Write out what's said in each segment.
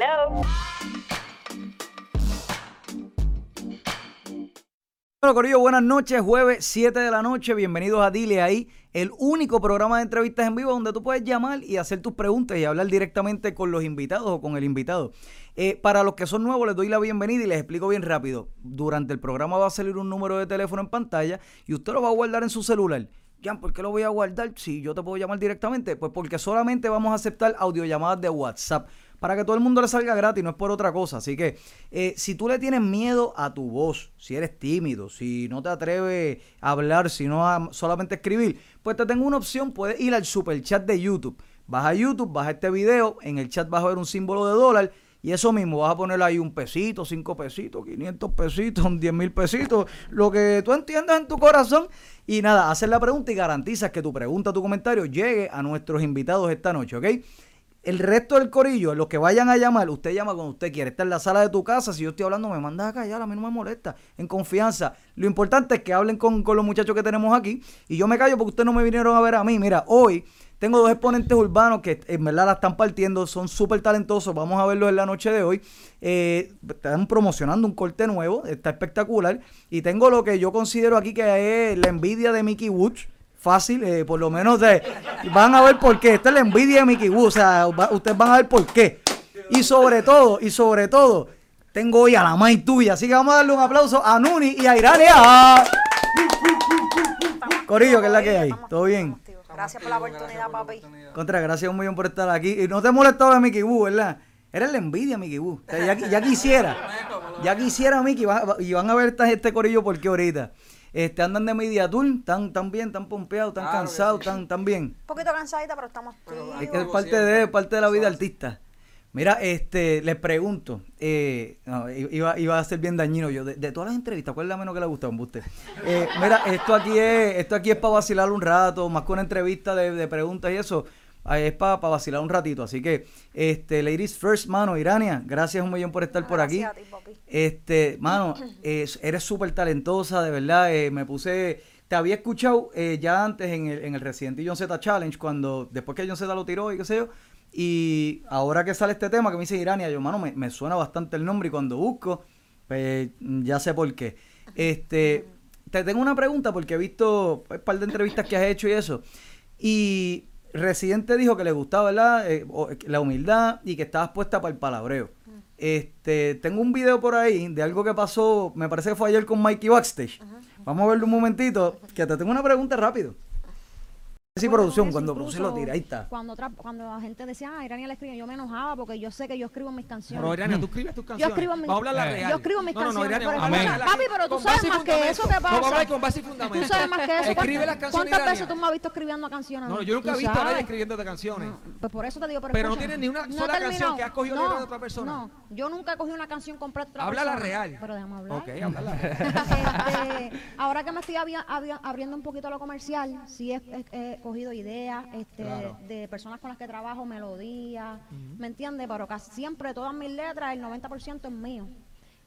Hello. Bueno, Corillo, buenas noches, jueves 7 de la noche, bienvenidos a Dile Ahí, el único programa de entrevistas en vivo donde tú puedes llamar y hacer tus preguntas y hablar directamente con los invitados o con el invitado. Eh, para los que son nuevos les doy la bienvenida y les explico bien rápido. Durante el programa va a salir un número de teléfono en pantalla y usted lo va a guardar en su celular. Jan, ¿por qué lo voy a guardar si yo te puedo llamar directamente? Pues porque solamente vamos a aceptar audiollamadas de WhatsApp para que todo el mundo le salga gratis, no es por otra cosa. Así que eh, si tú le tienes miedo a tu voz, si eres tímido, si no te atreves a hablar, si no a solamente escribir, pues te tengo una opción, puedes ir al super chat de YouTube. Vas a YouTube, vas a este video, en el chat vas a ver un símbolo de dólar. Y eso mismo, vas a poner ahí un pesito, cinco pesitos, 500 pesitos, 10 mil pesitos, lo que tú entiendas en tu corazón. Y nada, hacer la pregunta y garantizas que tu pregunta, tu comentario llegue a nuestros invitados esta noche, ¿ok? El resto del corillo, los que vayan a llamar, usted llama cuando usted quiere. Está en la sala de tu casa. Si yo estoy hablando, me mandas a callar. A mí no me molesta. En confianza. Lo importante es que hablen con, con los muchachos que tenemos aquí. Y yo me callo porque ustedes no me vinieron a ver a mí. Mira, hoy tengo dos exponentes urbanos que en verdad la están partiendo. Son súper talentosos. Vamos a verlos en la noche de hoy. Eh, están promocionando un corte nuevo. Está espectacular. Y tengo lo que yo considero aquí que es la envidia de Mickey Woods fácil, eh, por lo menos de, van a ver por qué. Esta es la envidia de Mickey Wu, o sea, va- ustedes van a ver por qué. Y sobre todo, y sobre todo, tengo hoy a la mai tuya, así que vamos a darle un aplauso a Nuni y a Irania. Corillo, que es la que hay, ¿todo bien? Gracias por la oportunidad, papi. Contra, gracias un millón por estar aquí. Y no te molestaba de Mickey Wu, ¿verdad? Eres la envidia, Mickey Wu. O sea, ya, ya quisiera. Ya quisiera, Mickey. Y van a ver esta, este corillo porque ahorita. Este, andan de media tour, tan, tan bien, tan pompeados, tan cansados, tan, tan bien. Un poquito cansadita, pero estamos Es activos. que es parte de, parte de la vida artista. Mira, este, les pregunto, eh, no, iba, iba a ser bien dañino yo, de, de todas las entrevistas, ¿cuál es la menos que le gustó, embuste? Eh, mira, esto aquí es, esto aquí es para vacilar un rato, más que una entrevista de, de preguntas y eso, ah, es para vacilar un ratito, así que, este, ladies first, mano, Irania, gracias un millón por estar por aquí. Gracias a ti, papi. Este, mano, es- eres súper talentosa, de verdad. eh, me puse. Te había escuchado eh, ya antes en el, en el Resident Evil John Z Challenge, cuando después que John Z lo tiró y qué sé yo. Y ahora que sale este tema que me dice Irania, yo, mano, me, me suena bastante el nombre y cuando busco, pues ya sé por qué. Este, te tengo una pregunta porque he visto un par de entrevistas que has hecho y eso. Y Residente dijo que le gustaba ¿verdad? Eh, o- la humildad y que estabas puesta para el palabreo. Este, tengo un video por ahí de algo que pasó, me parece que fue ayer con Mikey Backstage. Vamos a verlo un momentito, que te tengo una pregunta rápido. Sí, producción, cuando producción lo tira, ahí está. Cuando, otra- cuando la gente decía, ah, Irania le escribe, yo me enojaba porque yo sé que yo escribo mis canciones. Pero Irania, tú escribes tus yo canciones. escribo mis, Vamos a hablar la Eh. real. yo escribo mis no, no, no, canciones. Irania, pero escucha, papi, pero tú sabes más que eso que pasa. Vamos a hablar con base y fundamento. Tú sabes más que eso. Escribe las ¿Cuántas- canciones, ¿Cuántas Irania. veces tú me has visto escribiendo canciones? No, yo nunca he visto a nadie sabes. escribiendo canciones. No, pues por eso te digo, pero, Pero no tienes ni una no sola canción que has cogido no, de otra persona. No, yo nunca he cogido una canción completa de otra Habla la persona. real. Pero déjame hablar. Ok, habla la real. Este, ahora que me estoy abriendo un poquito a lo comercial, sí he cogido ideas este, Claro. de personas con las que trabajo, melodías, ¿me entiendes? Pero casi siempre todas mis letras, el 90% es mío.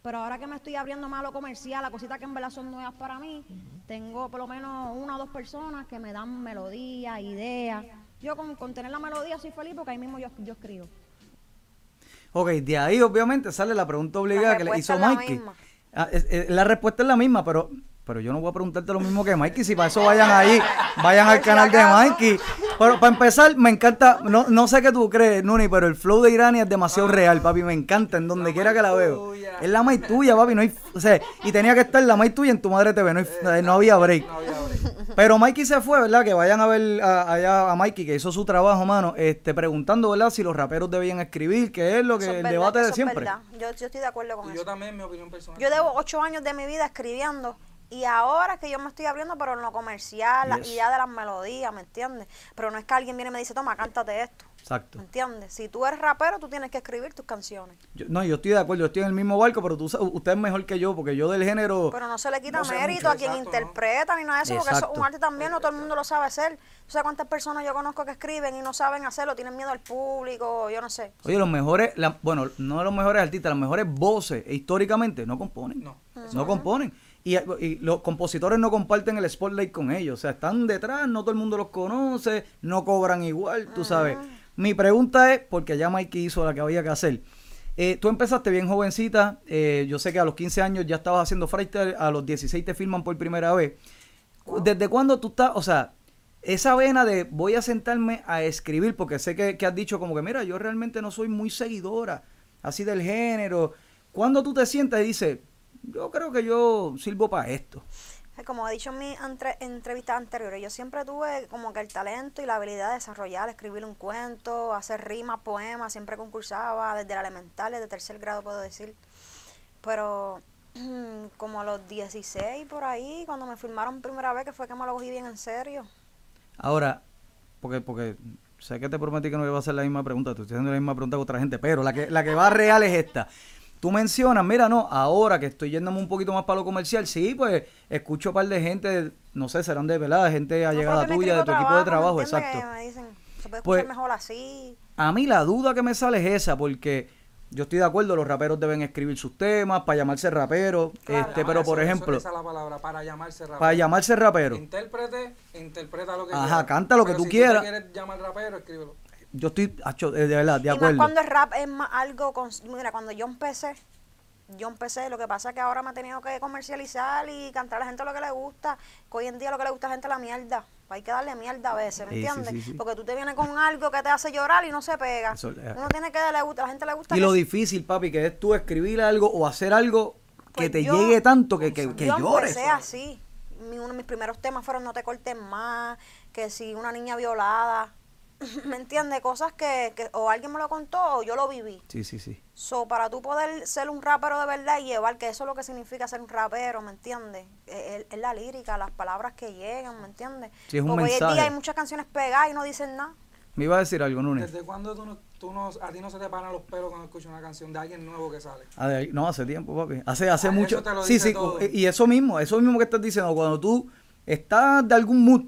Pero ahora que me estoy abriendo más a lo comercial, a cositas que en verdad son nuevas para mí, tengo por lo menos una o dos personas que me dan melodías, ideas. Yo con, con tener la melodía soy feliz porque ahí mismo yo, yo escribo. Ok, de ahí obviamente sale la pregunta obligada La que le hizo la Mikey. Ah, es- es- la respuesta es la misma, pero pero yo no voy a preguntarte lo mismo que Mikey. Si para eso vayan ahí, vayan al canal de. Mikey. Pero para empezar, me encanta, no, no sé qué tú crees, Nuni, pero el flow de Irania es demasiado real, papi. Me encanta en donde quiera que la veo. Es la mai tuya, papi. No hay, o sea, y tenía que estar la mai tuya en tu madre TV. No, hay- no había break. Pero Mikey se fue, ¿verdad? Que vayan a ver a- allá a Mikey, que hizo su trabajo, mano, este, preguntando, ¿verdad? Si los raperos debían escribir, que es lo que Eso es el verdad, debate de es siempre. verdad. Yo, yo estoy de acuerdo con Y eso. yo también, mi opinión personal. Yo llevo ocho años de mi vida escribiendo y ahora es que yo me estoy abriendo, pero en lo comercial, la Yes. idea de las melodías, ¿me entiendes? Pero no es que alguien viene y me dice, toma, cántate esto, Exacto. ¿me entiendes? Si tú eres rapero, tú tienes que escribir tus canciones. Yo- no, yo estoy de acuerdo, yo estoy en el mismo barco, pero tú, usted es mejor que yo, porque yo del género... Pero no se le quita No sé mérito mucho, a quien exacto, ¿no? interpreta ni nada de eso, porque eso es un arte también, no todo el mundo lo sabe hacer. ¿Tú sabes cuántas personas yo conozco que escriben y no saben hacerlo? Tienen miedo al público, yo no sé. Oye, los mejores, la- bueno, no los mejores artistas, las mejores voces e históricamente no componen. No. No componen. Y, y los compositores no comparten el spotlight con ellos. O sea, están detrás, no todo el mundo los conoce, no cobran igual, tú sabes. Mi pregunta es, porque ya Mikey hizo la que había que hacer. Eh, tú empezaste bien jovencita, eh, yo sé que a los 15 años ya estabas haciendo freestyle, a los 16 te filman por primera vez. ¿Desde cuándo tú estás, o sea, esa vena de voy a sentarme a escribir, porque sé que, que has dicho como que, mira, yo realmente no soy muy seguidora así del género. ¿Cuándo tú te sientas y dices, yo creo que yo sirvo para esto? Como he dicho en mis entre- entrevistas anteriores, yo siempre tuve como que el talento y la habilidad de desarrollar, escribir un cuento, hacer rimas, poemas, siempre concursaba, desde la elemental, desde tercer grado puedo decir. Pero como a los 16 por ahí, cuando me filmaron primera vez, que fue que me lo cogí bien en serio. Ahora, porque, porque sé que te prometí que no iba a hacer la misma pregunta, te estoy haciendo la misma pregunta que otra gente, pero la que, la que va real es esta. Tú mencionas, mira, no, ahora que estoy yéndome un poquito más para lo comercial, sí, pues escucho un par de gente, no sé, serán de verdad, gente No, allegada porque me tuya, de tu equipo de trabajo, exacto. Que me dicen, se puede Pues- escuchar mejor así. A mí la duda que me sale es esa, porque yo estoy de acuerdo, los raperos deben escribir sus temas para llamarse rapero, Claro. este, Ah, pero eso- por eso- ejemplo, Esa es la palabra, para llamarse rapero. para llamarse rapero, Intérprete, interpreta lo que Ajá, quieras. canta lo que tú si quieras. te quieres llamar rapero, escríbelo. Yo estoy, de verdad, de y más acuerdo. cuando el rap es más algo con, mira cuando yo empecé yo empecé lo que pasa es que ahora me he tenido que comercializar y cantar a la gente lo que le gusta que hoy en día lo que le gusta a la gente es la mierda hay que darle mierda a veces ¿me Sí, entiendes? sí, sí. porque tú te vienes con algo que te hace llorar y no se pega Eso, eh. uno tiene que darle gusta a la gente le gusta Y lo difícil, papi, que es tú escribir algo o hacer algo que Pues te yo- llegue tanto que, que, que yo llores. empecé así Mi- uno de mis primeros temas fueron no te cortes más que si una niña violada ¿me entiendes? cosas que, que o alguien me lo contó o yo lo viví Sí, sí, sí. So, para tú poder ser un rapero de verdad y llevar, que eso es lo que significa ser un rapero, ¿me entiendes? Es, es- es la lírica, las palabras que llegan, ¿me entiendes? Sí, es un Porque hoy en mensaje. día hay muchas canciones pegadas y no dicen nada. Me iba a decir algo, Núñez. ¿Desde cuándo tú no, tú no, a ti no se te paran los pelos cuando escuchas una canción de alguien nuevo que sale? Ah, de ahí- No, hace tiempo, papi. Hace, hace Ah, mucho. eso te lo sí, dice sí. todo. Y eso mismo, eso mismo que estás diciendo, cuando tú estás de algún mood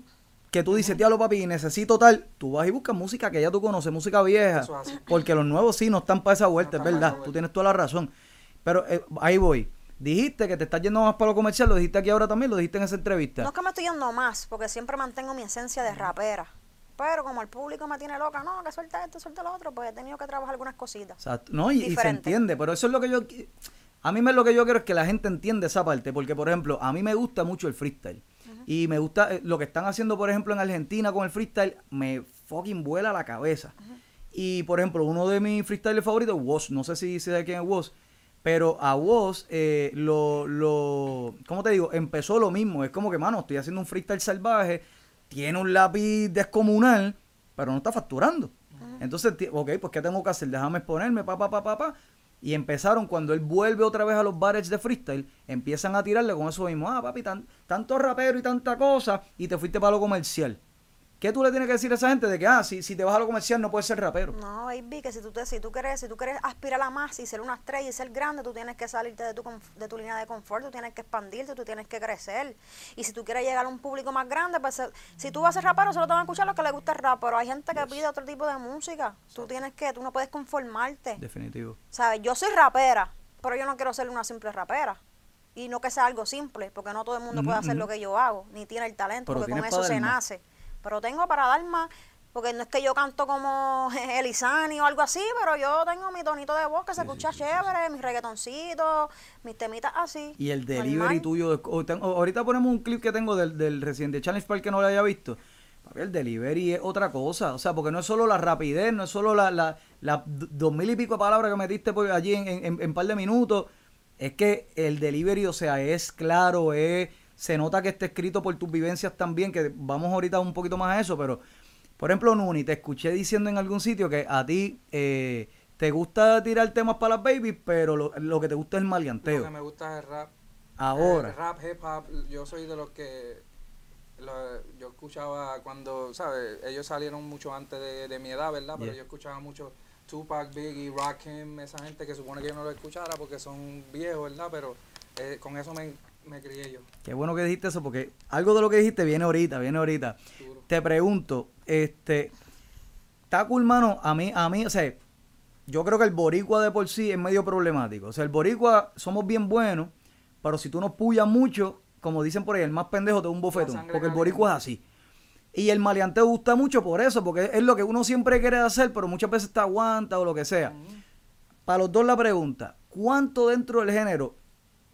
que tú dices, diablo, papi, necesito tal, tú vas y buscas música que ya tú conoces, música vieja. Eso es así. Porque los nuevos sí no están para esa vuelta, No es verdad. Tú tienes toda la razón. Pero eh, ahí voy. Dijiste que te estás yendo más para lo comercial, lo dijiste aquí ahora también, lo dijiste en esa entrevista. No es que me estoy yendo más, porque siempre mantengo mi esencia de rapera. Pero como el público me tiene loca, no, que suelta esto, suelta lo otro, pues he tenido que trabajar algunas cositas. Exacto. No, y, y se entiende, pero eso es lo que yo... A mí me lo que yo quiero es que la gente entienda esa parte, porque por ejemplo, a mí me gusta mucho el freestyle. Y me gusta eh, lo que están haciendo, por ejemplo, en Argentina con el freestyle, me fucking vuela la cabeza. Y por ejemplo, uno de mis freestylers favoritos, Woz, no sé si sé quién es Woz, pero a Woz, eh, lo, lo, ¿cómo te digo? Empezó lo mismo, es como que, mano, estoy haciendo un freestyle salvaje, tiene un lápiz descomunal, pero no está facturando. Entonces, ok, pues ¿qué tengo que hacer? Déjame exponerme, pa, pa, pa, pa, pa. Y empezaron, cuando él vuelve otra vez a los bares de freestyle, empiezan a tirarle con eso mismo. Ah, papi, tan- tanto rapero y tanta cosa, y te fuiste para lo comercial. ¿Qué tú le tienes que decir a esa gente de que, ah, si, si te vas a lo comercial no puedes ser rapero? No, baby, que si tú, te, si tú quieres, si tú quieres aspirar a más y ser una estrella y ser grande, tú tienes que salirte de tu, de tu línea de confort, tú tienes que expandirte, tú tienes que crecer. Y si tú quieres llegar a un público más grande, pues si tú vas a ser rapero, solo te van a escuchar los que les gusta el rap, pero hay gente que pide otro tipo de música. Tú tienes que, tú no puedes conformarte. Definitivo. ¿Sabes? Yo soy rapera, pero yo no quiero ser una simple rapera. Y no que sea algo simple, porque no todo el mundo puede Ujú, hacer ujú. lo que yo hago, ni tiene el talento, Pero porque con eso se nace. Pero tengo para dar más, porque no es que yo canto como Elizani o algo así, pero yo tengo mi tonito de voz que se escucha chévere, mis reggaetoncitos, mis temitas así. Y el delivery normal. tuyo. de- o tengo- ahorita ponemos un clip que tengo del, del Resident Challenge para el que no lo haya visto. Papi, el delivery es otra cosa. O sea, porque no es solo la rapidez, no es solo la, la, dos mil y pico palabras que metiste por allí en, en, en- en par de minutos. Es que el delivery, o sea, es claro, es, se nota que está escrito por tus vivencias también, que vamos ahorita un poquito más a eso, pero, por ejemplo, Nuni, te escuché diciendo en algún sitio que a ti eh, te gusta tirar temas para las babies, pero lo, lo que te gusta es el Lo maleanteo. que me gusta es el rap. Ahora. El rap, hip hop, yo soy de los que lo- yo escuchaba cuando, ¿sabes? Ellos salieron mucho antes de, de mi edad, ¿verdad? Pero Yeah. yo escuchaba mucho Tupac, Biggie, Rakim, esa gente que supone que yo no lo escuchara porque son viejos, ¿verdad? Pero eh, con eso me, me crié yo. Qué bueno que dijiste eso, porque algo de lo que dijiste viene ahorita, viene ahorita. Te pregunto, este, está cool, mano, a mí, a mí, o sea, yo creo que el boricua de por sí es medio problemático. O sea, el boricua somos bien buenos, pero si tú nos puyas mucho, como dicen por ahí, el más pendejo te da un bofetón, porque el boricua es así. Y el maleanteo gusta mucho por eso, porque es lo que uno siempre quiere hacer, pero muchas veces te aguanta o lo que sea. para los dos la pregunta, ¿cuánto dentro del género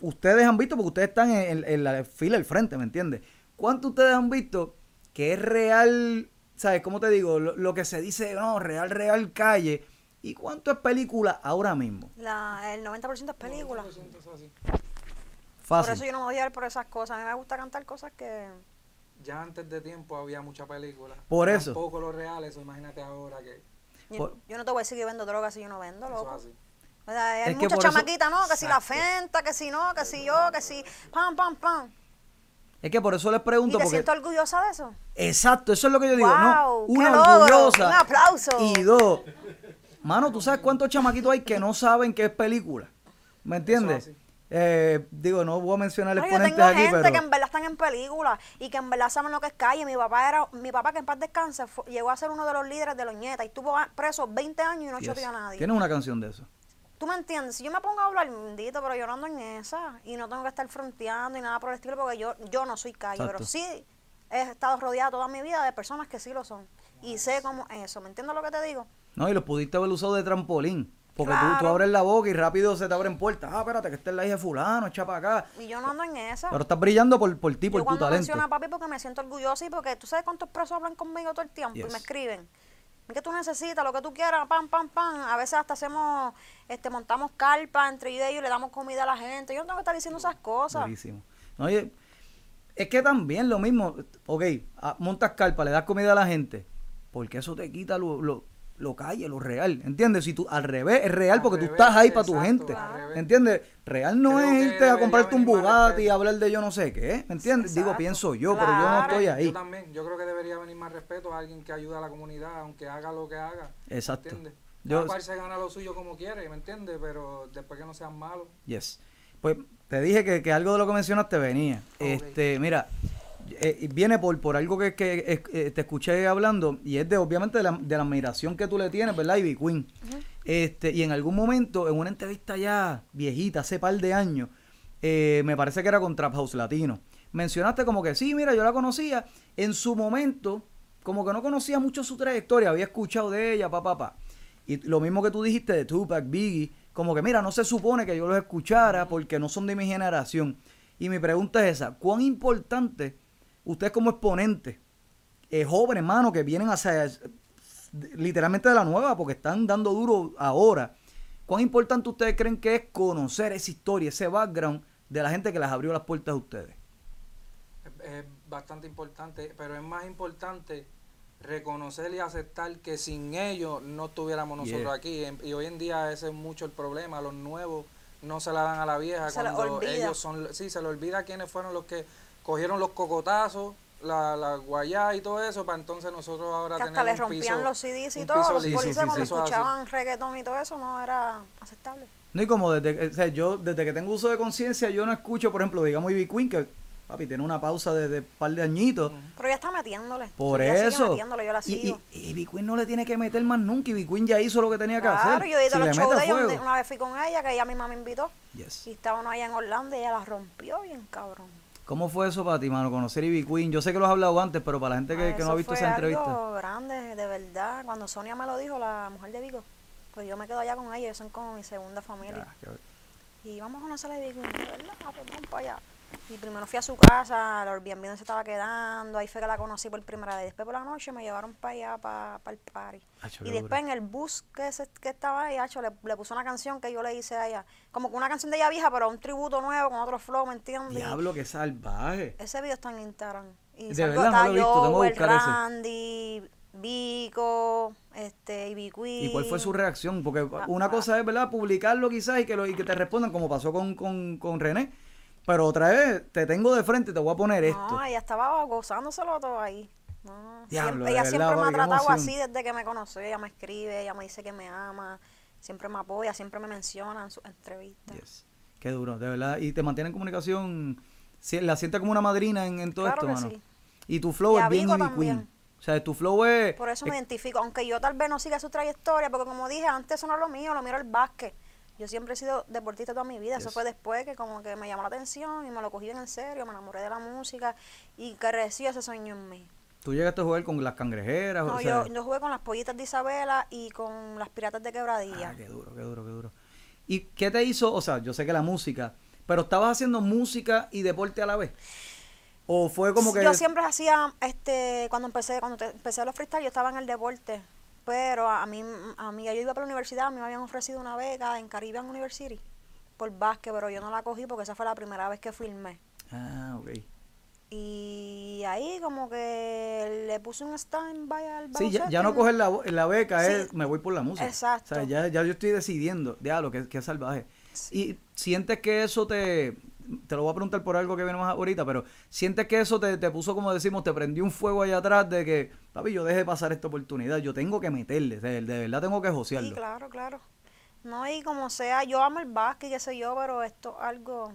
ustedes han visto, porque ustedes están en, en la fila del frente, ¿me entiendes? ¿Cuánto ustedes han visto que es real, ¿sabes? ¿Cómo te digo? Lo, lo que se dice, no, real, real calle. ¿Y cuánto es película ahora mismo? La, el 90% es película. 90% es así. Por Fácil. eso yo no me voy a llevar por esas cosas. A mí me gusta cantar cosas que... Ya antes de tiempo había mucha película. Por eso. Tampoco los reales, eso imagínate ahora que Yo, Por- yo no te voy a decir que vendo drogas si yo no vendo, eso loco. es así. O sea, hay Es muchas eso- chamaquitas, ¿no? Que si la fenta, que si no, que si yo, que si... Pam, pam, pam. Es que por eso les ¿Y pregunto, te porque... siento orgullosa de eso? Exacto, eso es lo que yo digo. no, Guau, qué una logro, orgullosa. un aplauso. Y dos, mano, ¿tú sabes cuántos chamaquitos hay que no saben qué es película? ¿Me entiendes? Eh, digo, no voy a mencionar No, yo exponentes tengo aquí, gente pero... que en verdad están en películas y que en verdad saben lo que es calle. Mi papá era, mi papá que en paz descanse, fue- llegó a ser uno de los líderes de los nietas y estuvo preso 20 años y no Yes. choteó a nadie. Tienes una canción de eso. ¿Tú me entiendes? Si yo me pongo a hablar, bendito, pero yo no ando en esa y no tengo que estar fronteando y nada por el estilo porque yo, yo no soy calle, Exacto. pero sí he estado rodeada toda mi vida de personas que sí lo son y sé cómo es eso. ¿Me entiendes lo que te digo? No, y los pudiste haber usado de trampolín. Porque tú, tú Claro. abres la boca y rápido se te abren puertas. Ah, espérate, que esta es la hija de fulano, echa para acá. Y yo no ando en esa. Pero estás brillando por, por ti, por yo tu cuando talento. menciono a papi porque me siento orgullosa y porque tú sabes cuántos presos hablan conmigo todo el tiempo y me escriben. ¿Qué tú necesitas? Lo que tú quieras, pam, pam, pam. A veces hasta hacemos, este, montamos carpa entre yo y ellos, le damos comida a la gente. Yo no tengo que estar diciendo esas cosas. Buenísimo. Es que también lo mismo, ok, ah, montas carpa, le das comida a la gente, porque eso te quita lo, lo calle, lo real, ¿entiendes? Si tú, al revés, es real Al porque tú estás ahí para tu gente. ¿entiendes? Real no Creo es irte a comprarte un Bugatti y hablar de yo no sé qué, ¿me entiendes? Digo, pienso yo, pero yo no estoy Yo ahí. también, yo creo que debería venir más respeto a alguien que ayuda a la comunidad, aunque haga lo que haga. Exacto. ¿Entiendes? Yo- Cada cual se gana lo suyo como quiere, ¿me entiendes? Pero después que no sean malos. Yes. Pues te dije que, que algo de lo que mencionaste venía. Este, mira, eh, viene por, por algo que, que, eh, te escuché hablando y es de obviamente de la, de la admiración que tú le tienes, ¿verdad? Ivy Queen. Este, y en algún momento, en una entrevista ya viejita, hace par de años, eh, me parece que era con Trap House Latino. Mencionaste como que sí, mira, yo la conocía. En su momento, como que no conocía mucho su trayectoria, había escuchado de ella, papá, papá. Y lo mismo que tú dijiste de Tupac, Biggie, como que mira, no se supone que yo los escuchara porque no son de mi generación. Y mi pregunta es esa, ¿cuán importante ustedes como exponentes, eh, jóvenes, hermano, que vienen hacia, literalmente de la nueva, porque están dando duro ahora, cuán importante ustedes creen que es conocer esa historia, ese background de la gente que les abrió las puertas a ustedes? Es, bastante importante, pero es más importante reconocer y aceptar que sin ellos no estuviéramos nosotros Yeah. aquí. En- Y hoy en día ese es mucho el problema. Los nuevos no se la dan a la vieja Se cuando ellos son... Sí, se le olvida quiénes fueron los que cogieron los cocotazos, la, la guayá y todo eso, para entonces nosotros ahora Que tener hasta le rompían piso- los CDs y todo. piso Los sí, policías sí, cuando sí. Escuchaban reggaetón y todo eso no era aceptable. No, y como desde, o sea, yo desde que tengo uso de conciencia, yo no escucho, por ejemplo, digamos Ivy Queen, que papi tiene una pausa de, de un par de añitos. Pero ella está metiéndole. Por sigue eso. metiéndole, yo la y, sigo. y, y Ivy Queen no le tiene que meter más nunca. Ivy Queen ya hizo lo que tenía que Claro, hacer. yo he ido Si a los shows de ella, una vez fui con ella, que ella misma me invitó. Yes. Y estábamos allá en Orlando y ella la rompió bien cabrón. ¿Cómo fue eso para ti, mano? Conocer Ivy Queen. Yo sé que lo has hablado antes, pero para la gente que, Ah, que no ha visto esa entrevista. algo grande, de verdad. Cuando Sonia me lo dijo, la mujer de Vigo, pues yo me quedo allá con ella, ellos son como mi segunda familia. Ya, que- Y vamos a conocer a Vigo, de verdad, ah, pues vamos para allá. Y primero fui a su casa, al Airbnb donde se estaba quedando, ahí fue que la conocí por primera vez. Después por la noche me llevaron para allá, para, el party. Acho, Y después duro. en el bus que, se- que estaba ahí, acho, le, le puso una canción que yo le hice a ella. Como que una canción de ella vieja, pero un tributo nuevo, con otro flow, ¿me entiendes? Diablo, qué salvaje. Ese video está en Instagram. Y De salgo- verdad, no lo he visto, tengo que buscar ese. Randy, Vico, este, Queen. ¿Y cuál fue su reacción? Porque Ah, una ah. cosa es, ¿verdad? Publicarlo quizás y que, lo, y que te respondan como pasó con, con, con René. Pero otra vez, te tengo de frente, te voy a poner esto. No, ella estaba gozándoselo todo ahí. No, Diablo, siempre- ella verdad, siempre me ha tratado así desde que me conoció. Ella me escribe, ella me dice que me ama, siempre me apoya, siempre me menciona en sus entrevistas. Yes. Qué duro, de verdad. Y te mantiene en comunicación, la siente como una madrina en, en todo Claro esto, que mano. sí. Y tu flow Y es bien Ivy. Queen. O sea, tu flow es... Por eso es- me identifico, aunque yo tal vez no siga su trayectoria, porque como dije, antes eso no es lo mío, lo miro el básquet. Yo siempre he sido deportista toda mi vida, eso fue después que como que me llamó la atención y me lo cogí bien en serio, me enamoré de la música y creció ese sueño en mí. Tú llegaste a jugar con las cangrejeras, No, o sea, yo, yo jugué con las pollitas de Isabela y con las piratas de Quebradilla. ah, qué duro, qué duro, qué duro. ¿Y qué te hizo? O sea, yo sé que la música, pero estabas haciendo música y deporte a la vez. ¿O fue como que Yo siempre hacía, este, cuando empecé, cuando te- empecé los freestyle, yo estaba en el deporte. Pero a mí, a mí, yo iba para la universidad, a mí me habían ofrecido una beca en Caribbean University por básquet, pero yo no la cogí porque esa fue la primera vez que filmé. Ah, ok. Y ahí como que le puse un stand-by al Sí, ya, ya no coger la, la beca, Sí. es me voy por la música. Exacto. O sea, ya, ya yo estoy decidiendo, diablo, que, que salvaje. Y sientes que eso te, te lo voy a preguntar por algo que viene más ahorita, pero sientes que eso te, te puso, como decimos, te prendió un fuego allá atrás de que, papi, yo deje pasar esta oportunidad, yo tengo que meterle, de, de verdad tengo que josearlo. Sí, claro, claro. No, y como sea, yo amo el básquet, qué sé yo, pero esto es algo,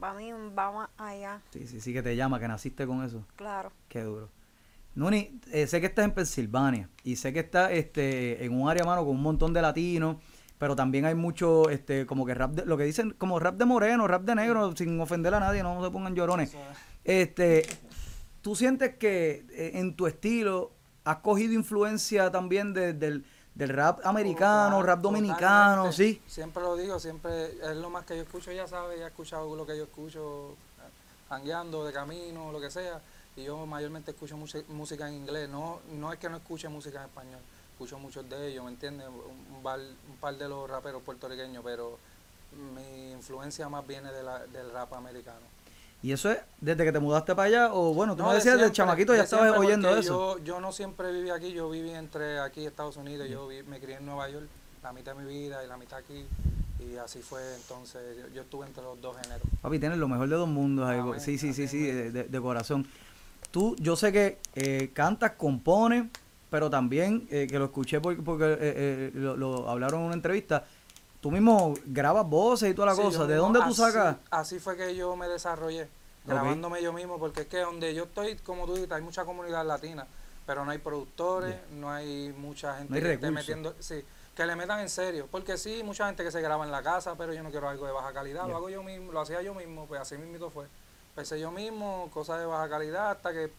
para mí va más allá, Sí, sí, sí que te llama, que naciste con eso. claro. Qué duro. Nuni, eh, sé que estás en Pensilvania y sé que estás este, en un área, mano, con un montón de latinos, pero también hay mucho, este, como que rap, de- lo que dicen, como rap de moreno, rap de negro, sin ofender a nadie, no se pongan llorones. Este, ¿tú sientes que eh, en tu estilo has cogido influencia también de- del, del rap americano, Total- rap dominicano, sí? Siempre lo digo, siempre es lo más que yo escucho, ya sabes, ya he escuchado lo que yo escucho, hangueando, de camino, lo que sea. Y yo mayormente escucho música en inglés. No, no es que no escuche música en español, escucho muchos de ellos, ¿me entiendes? Un, un par, un par de los raperos puertorriqueños, pero mi influencia más viene de la- del rap americano. Y eso es desde que te mudaste para allá, o bueno, tú No, me de decías de siempre, chamaquito ya de estabas oyendo eso. Yo, yo no siempre viví aquí, yo viví entre aquí y Estados Unidos, yo vi- me crié en Nueva York la mitad de mi vida y la mitad aquí, y así fue entonces, yo, yo estuve entre los dos géneros. Papi, tienes lo mejor de dos mundos ahí. Amén, sí, sí, sí, amén, sí, de corazón. Tú, yo sé que eh, cantas, compones, pero también, eh, que lo escuché porque, porque eh, eh, lo, lo hablaron en una entrevista, tú mismo grabas voces y toda la Sí, cosa. ¿De mismo- dónde tú así- sacas? Así fue que yo me desarrollé, grabándome yo mismo, porque es que donde yo estoy, como tú dices, hay mucha comunidad latina, pero no hay productores, no hay mucha gente No hay que esté metiendo, sí, que le metan en serio, porque sí, mucha gente que se graba en la casa, pero yo no quiero algo de baja calidad, lo hago yo mismo, lo hacía yo mismo, pues así mismo fue. Empecé yo mismo, cosas de baja calidad, hasta que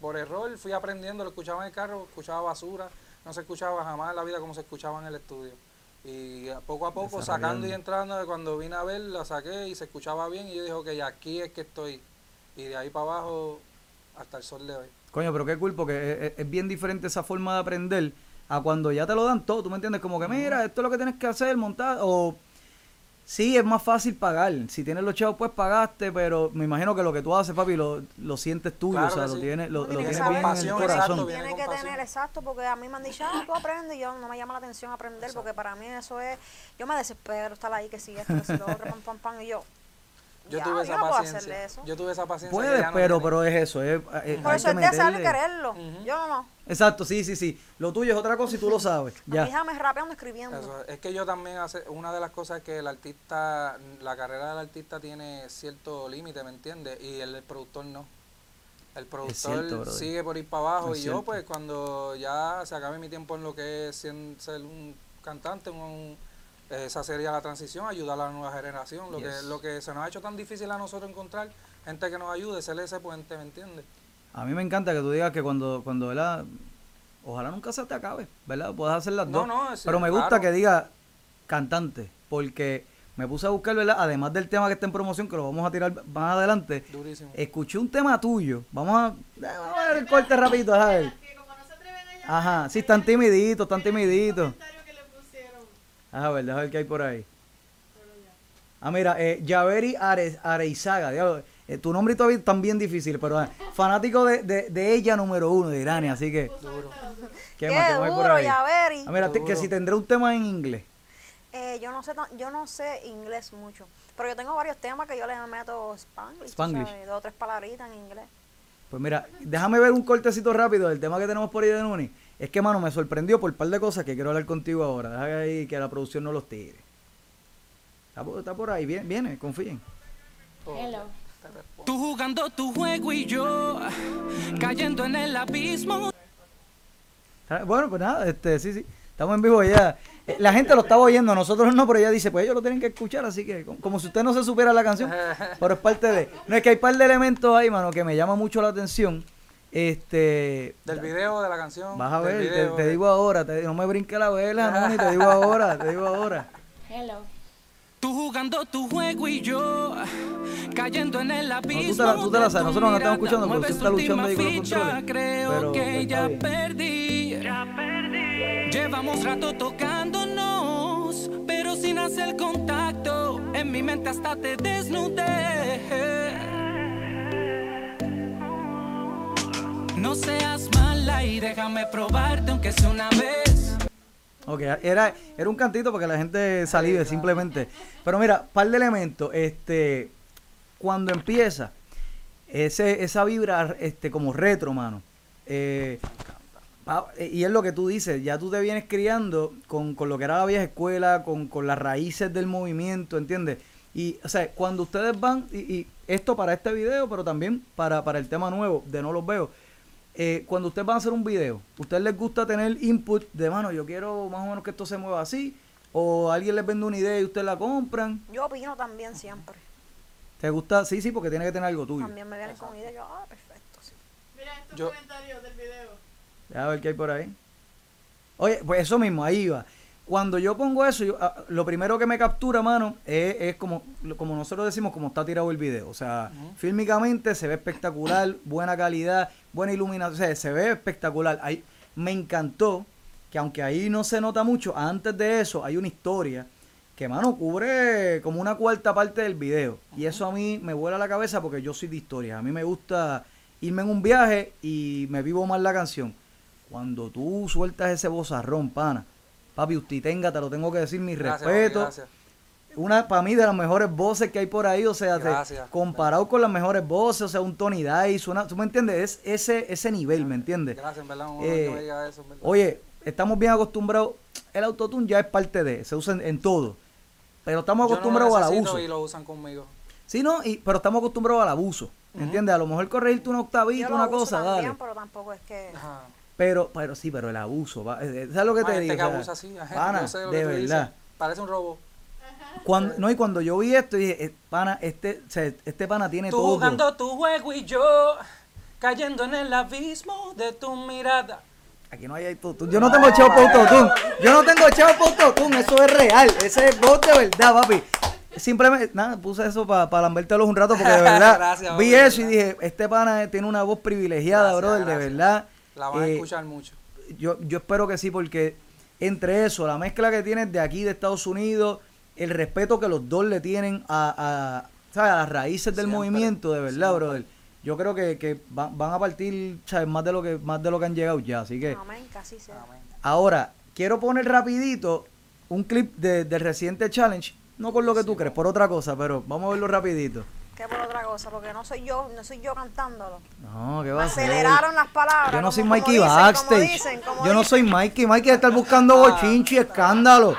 por error fui aprendiendo, lo escuchaba en el carro, escuchaba basura, no se escuchaba jamás en la vida como se escuchaba en el estudio. Y a poco a poco, sacando y entrando, cuando vine a ver, la saqué y se escuchaba bien y yo dije, ok, aquí es que estoy. Y de ahí para abajo hasta el sol de hoy. Coño, pero qué cool, porque es, es- es bien diferente esa forma de aprender a cuando ya te lo dan todo. ¿Tú me entiendes? Como que, mira, esto es lo que tienes que hacer, montar. O sí, es más fácil pagar. Si tienes los chavos, pues pagaste, pero me imagino que lo que tú haces, papi, lo, lo sientes tuyo. Claro o sea, lo sí. tienes, lo, lo tienes bien en el corazón. exacto, viene Tiene con que tener, exacto, porque a mí me han dicho, ah, tú aprendes, y yo no me llama la atención aprender, porque para mí eso es, yo me desespero estar ahí, que si esto, que si lo otro, pam, pam, pam, y yo, Yo ya, tuve yo esa no paciencia. eso. Yo tuve esa paciencia. Puedes, no pero, tiene. pero es eso. Es, es- Por hay eso es meterle. quererlo, yo no, Exacto, sí, sí, sí. Lo tuyo es otra cosa y tú lo sabes. a mí Ya. déjame rapeando, escribiendo. Eso, es que yo también hace una de las cosas es que el artista, la carrera del artista tiene cierto límite, ¿me entiendes? Y el, productor no. El productor cierto, sigue por ir para abajo Es y cierto. yo pues cuando ya se acabe mi tiempo en lo que es ser un cantante, un- esa sería la transición, ayudar a la nueva generación. Lo, Yes. que, lo que se nos ha hecho tan difícil a nosotros encontrar gente que nos ayude, ser ese puente, ¿me entiendes? A mí me encanta que tú digas que cuando, cuando ¿verdad? Ojalá nunca se te acabe, ¿verdad? Puedas hacer las No, dos. no, sí, Pero me gusta claro. que diga cantante, porque me puse a buscar, ¿verdad? Además del tema que está en promoción, que lo vamos a tirar más adelante, Durísimo. escuché un tema tuyo. Vamos a, vamos a ver el corte rapidito, a ver. Ajá, sí, están timiditos, están timiditos. A ver, déjame ver qué hay por ahí. Ah, mira, eh, Yaveri Are, Areizaga, diablo, eh, tu nombre todavía bien difícil, pero ah, fanático de, de, de ella número uno, de Irania, así que... ¿Qué, Qué más, qué más hay por duro, ahí? Yaveri. Ah, mira, te- que si tendré un tema en inglés. Eh, yo no sé yo no sé inglés mucho, pero yo tengo varios temas que yo le meto spanglish, Spanglish. sabes, dos o tres palabritas en inglés. Pues mira, déjame ver un cortecito rápido del tema que tenemos por ahí de Nuni. Es que, mano, me sorprendió por un par de cosas que quiero hablar contigo ahora. Deja ahí que la producción no los tire. Está por, está por ahí, viene, viene, confíen. Hello. Tú jugando tu juego y yo cayendo en el abismo. Ah, Bueno, pues nada, este, sí, sí. Estamos en vivo ya. Eh, La gente lo estaba oyendo, nosotros no, pero ella dice, pues ellos lo tienen que escuchar, así que como, como si usted no se supiera la canción, pero es parte de... No es que hay par de elementos ahí, mano, que me llama mucho la atención. Este. Del video, de la canción. Vas a ver, te, video, te de- digo ahora, te- no me brinque la vela, no, ni te digo ahora, te digo ahora. Hello. Tú jugando tu juego y yo cayendo en el abismo. tú te la- tú te la de sabes, nosotros no estamos escuchando, pero tú estás luchando ahí con los controles. Creo Pero, que ya está perdí. Llevamos rato tocándonos, pero sin hacer contacto. En mi mente hasta te desnudé. No seas mala y déjame probarte aunque sea una vez. Ok, era, era un cantito para que la gente salive simplemente. Pero mira, par de elementos. Este, cuando empieza, ese, esa vibra este, como retro, mano. eh, eh, y es lo que tú dices, ya tú te vienes criando con, con lo que era la vieja escuela, con, con las raíces del movimiento, ¿entiendes? Y, o sea, cuando ustedes van, y, y esto para este video, pero también para, para el tema nuevo de No Los Veo, eh, cuando ustedes van a hacer un video, ¿ustedes les gusta tener input de mano, yo quiero más o menos que esto se mueva así? ¿O alguien les vende una idea y ustedes la compran? Yo opino también siempre. ¿Te gusta? Sí, sí, porque tiene que tener algo tuyo. También me vienen con ideas. Yo, ah, perfecto, sí. Yo, A ver qué hay por ahí. Oye, pues eso mismo, ahí va. Cuando yo pongo eso, yo, ah, lo primero que me captura, mano, es, es como, como nosotros decimos, como está tirado el video. O sea, fílmicamente se ve espectacular, buena calidad, buena iluminación, o sea, se ve espectacular. Ahí, me encantó que aunque ahí no se nota mucho, antes de eso hay una historia que, mano, cubre como una cuarta parte del video. Y eso a mí me vuela la cabeza porque yo soy de historia. A mí me gusta irme en un viaje y me vivo más la canción. Cuando tú sueltas ese bozarrón, pana, papi, usted tenga, te lo tengo que decir, mi gracias, respeto. papi, gracias. Una, para mí, de las mejores voces que hay por ahí, o sea, te- comparado con las mejores voces, o sea, un Tony Dice, una, ¿tú me entiendes? Es ese, ese nivel, ¿me entiendes? Gracias, en verdad, un Eh, que me eso, en verdad. Oye, estamos bien acostumbrados, el autotune ya es parte de, se usa en, en todo, pero estamos Yo no lo acostumbrados al abuso. Y lo usan conmigo. Sí, no, y, pero estamos acostumbrados al abuso, ¿me entiendes? A lo mejor corregirte una Yo octavita, lo una uso cosa, también, dale. pero tampoco es que... Ajá. Pero, pero sí, pero el abuso, va, eh, eh, ¿sabes lo que te gente digo? que abusa así, ajá, pana, yo sé de tú dices. verdad. Parece un robo. Cuando, no, y cuando yo vi esto, dije, eh, pana, este, este pana tiene Tú todo. jugando tu juego y yo cayendo en el abismo de tu mirada. Aquí no hay autotune. Yo no tengo echado para autotune. Yo no tengo echado para autotune. Eso es real. Ese es voz de verdad, papi. Simplemente, nada, puse eso para pa lambértelos un rato porque de verdad Gracias, vi de eso y dije, este pana tiene una voz privilegiada, Gracias, brother, de gracias. verdad. La van a Eh, escuchar mucho. yo, yo espero que sí, porque entre eso, la mezcla que tienes de aquí, de Estados Unidos, el respeto que los dos le tienen a, a, ¿sabes? a las raíces del Siempre, movimiento, de verdad, siempre. brother. Yo creo que, que van, van a partir ¿sabes? Más, de lo que, más de lo que han llegado ya. Así que Amén, casi sea. Amén. ahora, quiero poner rapidito un clip de, del reciente challenge. No por lo que tú crees, por otra cosa, pero vamos a verlo rapidito. Que por otra cosa, porque no soy yo, no soy yo cantándolo. No, ¿qué Me va a ser? aceleraron las palabras. Yo no soy como- Mikey como dicen, como Backstage. dicen, como Yo no soy Mikey. Mikey estar buscando bochinchi y escándalo.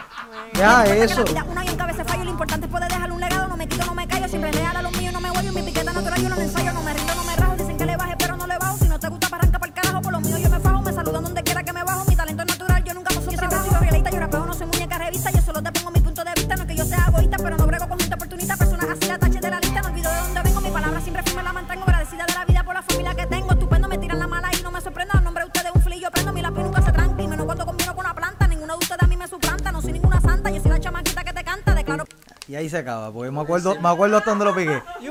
Ya eso. La vida una y un cabeza fallo, lo importante es poder dejar un legado, no me quito, no me callo, siempre leal a los míos, no me voy, mi piqueta natural, yo no la ensayo, no me rindo, no me rajo, dicen que le baje, pero no le bajo, si no te gusta para arranca para el carajo, por lo mío yo me fajo, me saludan donde quiera que me bajo, mi talento es natural, yo nunca paso siempre soy realista, yo rapeo, no soy muñeca revista, yo solo te pongo mi punto de vista, no es que yo sea egoísta, pero no brego con gente oportunista, Y ahí se acaba, porque me acuerdo, me acuerdo hasta donde lo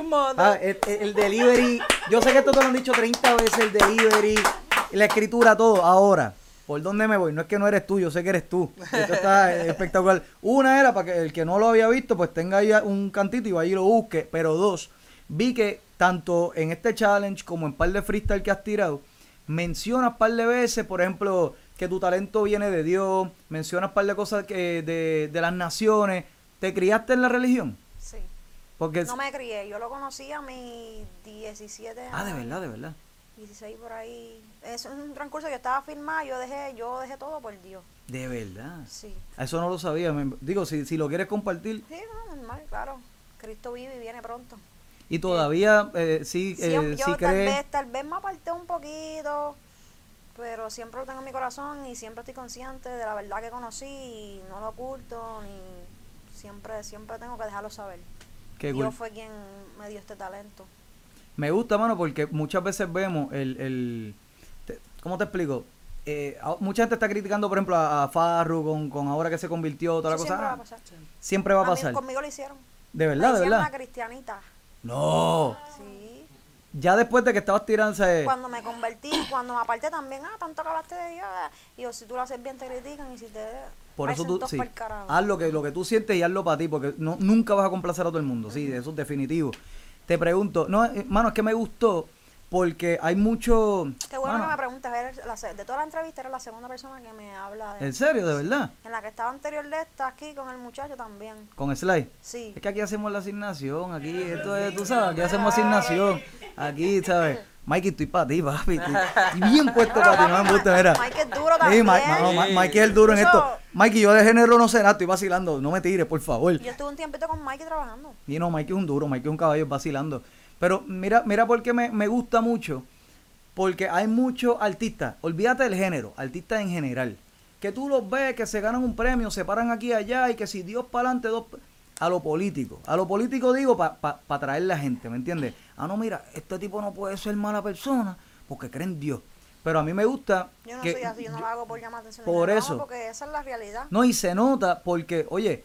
mother. Ah, el, el- el delivery, yo sé que esto te lo han dicho 30 veces, el delivery, la escritura, todo. Ahora, ¿por dónde me voy? No es que no eres tú, yo sé que eres tú. Esto está espectacular. Una era para que el que no lo había visto, pues tenga ahí un cantito y vaya y lo busque. Pero dos, vi que tanto en este challenge como en par de freestyle que has tirado, mencionas par de veces, por ejemplo, que tu talento viene de Dios, mencionas par de cosas que de, de las naciones. ¿Te criaste en la religión? Sí. Porque... No me crié, yo lo conocí a mis 17 años. Ah, de verdad, de verdad. 16 por ahí. Es un transcurso, yo estaba firmada, yo dejé, yo dejé todo por Dios. De verdad. Sí. Eso no lo sabía. me- digo, si, si lo quieres compartir. Sí, no, normal, claro. Cristo vive y viene pronto. Y todavía eh, sí, Sí, eh, yo sí tal crees. vez, tal vez me aparté un poquito, pero siempre lo tengo en mi corazón y siempre estoy consciente de la verdad que conocí y no lo oculto ni siempre, siempre tengo que dejarlo saber. que Dios cool. fue quien me dio este talento. Me gusta, mano, porque muchas veces vemos el... el te- ¿Cómo te explico? Eh, mucha gente está criticando, por ejemplo, a, a Farru con, con ahora que se convirtió, toda la cosa. siempre va a Ah, pasar. siempre va a A mí- pasar. conmigo lo hicieron. De Me verdad, de verdad. una cristianita. No. Sí. Ya después de que estabas tirándose... Cuando me convertí, cuando me aparté también, ah, tanto que hablaste de Dios. Y yo, si tú lo haces bien, te critican. Y si te. Por eso tú, sí, haz lo que, lo que tú sientes y hazlo para ti, porque no, nunca vas a complacer a todo el mundo, sí, eso es definitivo. Te pregunto, no, eh, mano, es que me gustó porque hay mucho... Qué bueno mano, que me preguntes. la de toda la entrevista, eres la segunda persona que me habla de. ¿En serio, de verdad? En la que estaba anterior de esta, aquí con el muchacho también. Con Sly. Sí. Es que aquí hacemos la asignación, aquí, esto es, tú sabes, aquí hacemos asignación. Aquí, ¿sabes? Mikey, estoy para ti, papi. Estoy, estoy bien puesto para ti, no me gusta, mira. Mike es duro Sí, también. Mike, no, Mikey es el duro en Eso- esto. Mikey, yo de género no sé nada, estoy vacilando. No me tires, por favor. Yo estuve un tiempito con Mikey trabajando. Y no, Mikey es un duro, Mikey es un caballo vacilando. Pero mira, mira por qué me, me gusta mucho. Porque hay muchos artistas, olvídate del género, artistas en general, que tú los ves que se ganan un premio, se paran aquí y allá y que si Dios para adelante, dos... A lo político. A lo político digo para pa, pa traer la gente, ¿me entiendes? Ah, no, mira, este tipo no puede ser mala persona porque cree en Dios. Pero a mí me gusta Yo no que... soy así, yo no lo hago por llamar atención. por eso. Porque esa es la realidad. No, y se nota porque, oye,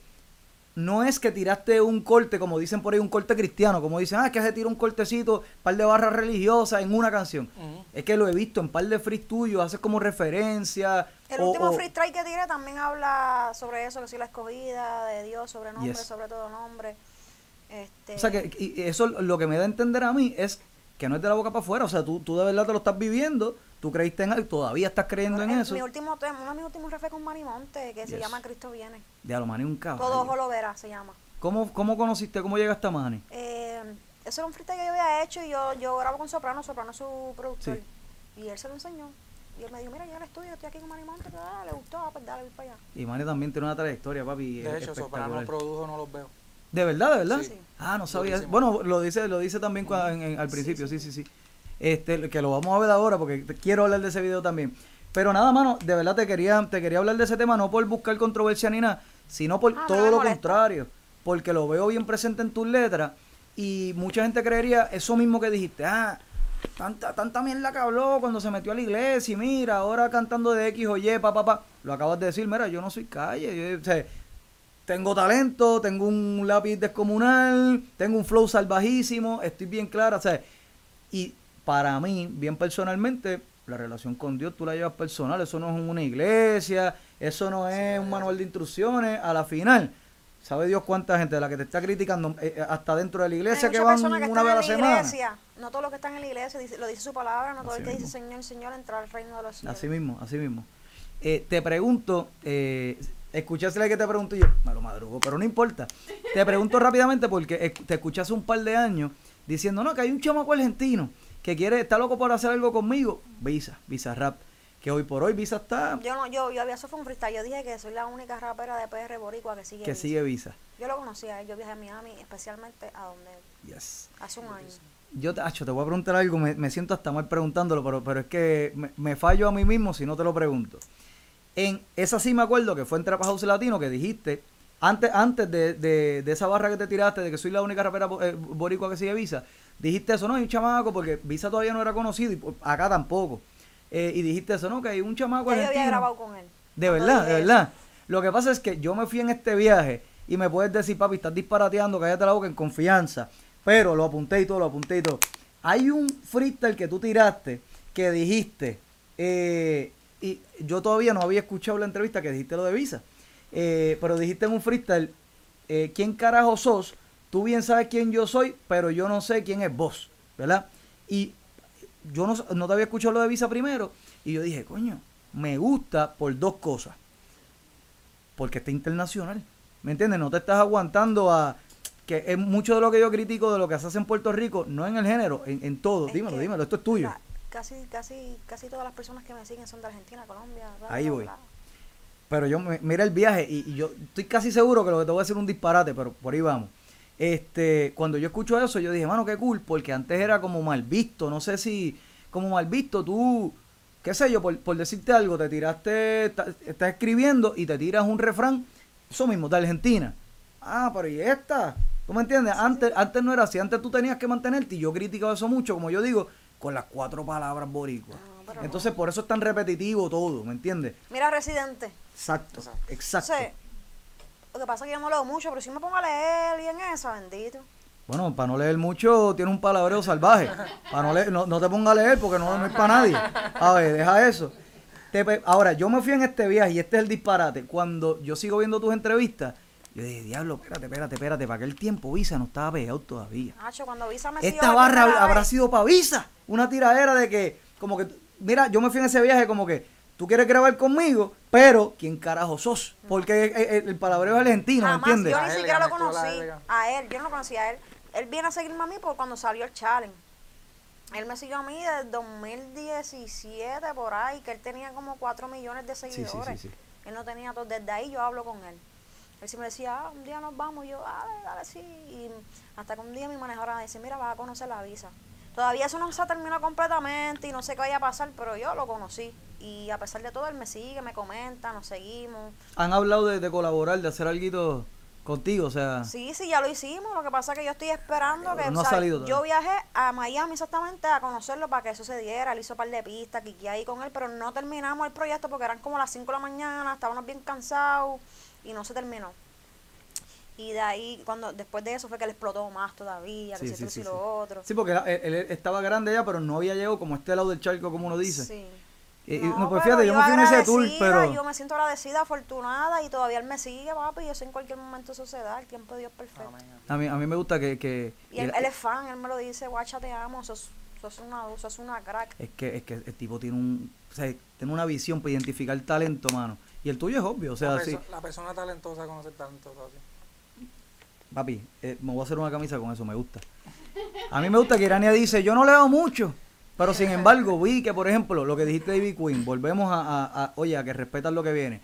no es que tiraste un corte, como dicen por ahí, un corte cristiano, como dicen, ah, es que se tira un cortecito, un par de barras religiosas en una canción. Es que lo he visto en par de frees tuyos, haces como referencia. El o- último o- freestyle que tiré también habla sobre eso, que soy la escogida de Dios, sobre nombre, Yes. sobre todo nombre. Este, O sea, que y eso lo que me da a entender a mí es que no es de la boca para afuera, o sea, tú, tú de verdad te lo estás viviendo, tú creíste en algo, todavía estás creyendo en el- eso. Mi último tema, uno de mis últimos refes con Marimonte, que se llama Cristo Viene. De Alomani un caballo. Todo ojo lo verá, se llama. ¿Cómo, ¿Cómo conociste, cómo llegaste a Manny? Eh, eso era un freestyle que yo había hecho y yo, yo grabo con Soprano, Soprano es su productor. Sí. Y él se lo enseñó. Y él me dijo, mira, yo al estudio, estoy aquí con Marimonte, pero ah, le gustó, ah, pues dale, voy para allá. Y Manny también tiene una trayectoria, papi. De hecho, Soprano produjo No Los Veo. ¿De verdad, de verdad? Sí. Ah, no sabía. Bueno, lo dice, lo dice también en- en- al principio, sí, sí, sí. Este, que lo vamos a ver ahora porque te- quiero hablar de ese video también. Pero nada, mano, de verdad te quería, te quería hablar de ese tema, no por buscar controversia ni nada, sino por Ah, todo lo contrario. Porque lo veo bien presente en tus letras y mucha gente creería eso mismo que dijiste. Ah, tanta, tanta mierda que habló cuando se metió a la iglesia y mira, ahora cantando de X o Y, pa, pa, pa. Lo acabas de decir, mira, yo no soy calle. yo- o sea, tengo talento, tengo un lápiz descomunal, tengo un flow salvajísimo, estoy bien clara, o sea, y para mí, bien personalmente, la relación con Dios tú la llevas personal, eso no es una iglesia, eso no es un manual de instrucciones, a la final, ¿sabe Dios cuánta gente de la que te está criticando eh, eh, hasta dentro de la iglesia Hay que van que una vez a la semana? iglesia, no todos los que están en la iglesia, dice- lo dice su palabra, no todo Así el que mismo. dice Señor, Señor, entrar al reino de los cielos. Así mismo, así mismo. Eh, te pregunto, eh, escuchaste la que te pregunto yo, me lo madrugo, pero no importa. Te pregunto rápidamente porque te escuché hace un par de años diciendo, no, que hay un chamaco argentino que quiere, está loco por hacer algo conmigo. Visa, Visa Rap. Que hoy por hoy Visa está, Yo no, yo, yo había, eso fue un freestyle, yo dije que soy la única rapera de PR Boricua que sigue. que Visa. sigue Visa. Yo lo conocía, yo viajé a Miami especialmente a donde Yes. hace un año. Yo te, acho, te voy a preguntar algo, me, me siento hasta mal preguntándolo, pero, pero es que me, me fallo a mí mismo si no te lo pregunto. En esa sí me acuerdo que fue en Trap House Latino que dijiste, antes, antes de, de- de esa barra que te tiraste, de que soy la única rapera eh, boricua que sigue Visa, dijiste eso, no, hay un chamaco, porque Visa todavía no era conocido y por- acá tampoco. Eh, y dijiste eso, no, que hay un chamaco Ya yo había grabado con él. De verdad, de verdad. Lo que pasa es que yo me fui en este viaje y me puedes decir, papi, estás disparateando, cállate la boca en confianza. Pero lo apunté y todo, lo apunté y todo. Hay un freestyle que tú tiraste que dijiste, eh, y yo todavía no había escuchado la entrevista que dijiste lo de Visa, eh, pero dijiste en un freestyle, eh, ¿quién carajo sos? Tú bien sabes quién yo soy, pero yo no sé quién es vos, ¿verdad? Y yo no, no te había escuchado lo de Visa primero y yo dije, coño, me gusta por dos cosas. Porque está internacional. ¿Me entiendes? No te estás aguantando a... Que es mucho de lo que yo critico de lo que se hace en Puerto Rico, no en el género, en, en todo. Es dímelo, que dímelo, esto es tuyo. la- casi, casi, casi todas las personas que me siguen son de Argentina, Colombia. bla, Ahí bla, voy. bla. Pero yo, me- mira el viaje y, y yo estoy casi seguro que lo que te voy a decir es un disparate, pero por ahí vamos. Este, cuando yo escucho eso, yo dije, mano, qué cool, porque antes era como mal visto, no sé si, como mal visto, tú, qué sé yo, por, por decirte algo, te tiraste, estás escribiendo y te tiras un refrán, eso mismo, de Argentina. Ah, pero ¿y esta? ¿Tú me entiendes? Antes, antes no era así, antes tú tenías que mantenerte y yo critico eso mucho, como yo digo, con las cuatro palabras boricuas. pero Entonces por eso es tan repetitivo todo, ¿me entiendes? Mira, Residente. Exacto, exacto. Entonces, lo que pasa es que yo no leo mucho, pero si me pongo a leer y en esa, bendito. Bueno, para no leer mucho, tienes un palabreo salvaje. Para no, leer, no, no te pongas a leer porque no, no es para nadie. A ver, deja eso. Te ahora, yo me fui en este viaje y este es el disparate. Cuando yo sigo viendo tus entrevistas, yo dije, diablo, espérate, espérate, espérate. Para aquel tiempo Visa no estaba pegado todavía. Nacho, cuando Visa me Esta barra habrá sido para Visa. Una tiradera de que, como que, mira, yo me fui en ese viaje como que, tú quieres grabar conmigo, pero ¿quién carajo sos? Porque el, el- el palabreo es argentino, ¿me Jamás, entiendes? yo ni siquiera lo conocí. A él, yo no lo conocía a él. Él viene a seguirme a mí por cuando salió el challenge. Él me siguió a mí desde 2017 por ahí, que él tenía como 4 millones de sí, seguidores. sí, sí. Él no tenía todo. Desde ahí yo hablo con él. Él siempre decía, ah, un día nos vamos. Y yo, ah, dale, dale, sí. Y hasta que un día mi manejadora me dice, mira, vas a conocer la visa. Todavía eso no se ha terminado completamente y no sé qué vaya a pasar, pero yo lo conocí. Y a pesar de todo, él me sigue, me comenta, nos seguimos. Han hablado de, de colaborar, de hacer algo contigo, o sea, Sí, sí, ya lo hicimos. Lo que pasa es que yo estoy esperando Pero que. no ha o sea, salido yo viajé a Miami exactamente a conocerlo para que eso se diera. Él hizo un par de pistas, quiqué ahí con él, pero no terminamos el proyecto porque eran como las 5 de la mañana, estábamos bien cansados y no se terminó. Y de ahí, cuando después de eso fue que le explotó más todavía, que Sí, si sí, sí, y sí. lo otro. Sí, porque él, él estaba grande ya, pero no había llegado como este lado del charco, como uno dice. Sí. Y- y, No, no, pues fíjate, yo me fui en ese tour, pero... Yo me siento agradecida, afortunada y todavía él me sigue, papi. Y eso en cualquier momento eso se da. El tiempo de Dios perfecto. A mí, a mí me gusta que... que Y él, el- él es fan, él me lo dice, guacha, te amo, sos, sos, una, sos una crack. es que es que el tipo tiene un... O sea, tiene una visión para identificar talento, mano. Y el tuyo es obvio, o sea, la, sí. la persona talentosa conoce talentosa. así. Papi, eh, me voy a hacer una camisa con eso, me gusta. A mí me gusta que Irania dice, yo no leo mucho, pero sin embargo vi que, por ejemplo, lo que dijiste de Ivy Queen, volvemos a, a- a- oye, a que respetan lo que viene.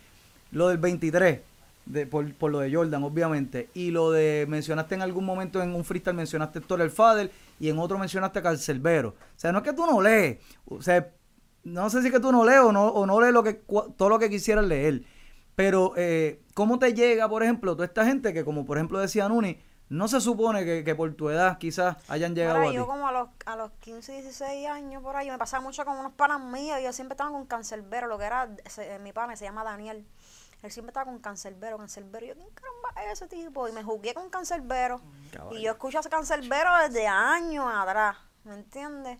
Lo del 23, de, por, por lo de Jordan, obviamente, y lo de, mencionaste en algún momento en un freestyle, mencionaste a Héctor el Fader, y en otro mencionaste a Carcelbero. O sea, no es que tú no lees, o sea, no sé si es que tú no lees o no, o no lees lo que, todo lo que quisieras leer. Pero, eh, ¿cómo te llega, por ejemplo, toda esta gente que, como por ejemplo decía Nuni, no se supone que, que por tu edad quizás hayan llegado Ahora, a ti? yo como a los, a los 15, 16 años por ahí, me pasaba mucho con unos panas míos, y yo siempre estaba con cancerbero, lo que era, ese- mi pana se llama Daniel, él siempre estaba con cancerbero, cancerbero, yo, ¿quién caramba es ese tipo? Y me jugué con cancerbero, y yo escucho a ese cancerbero desde años atrás, ¿me entiendes?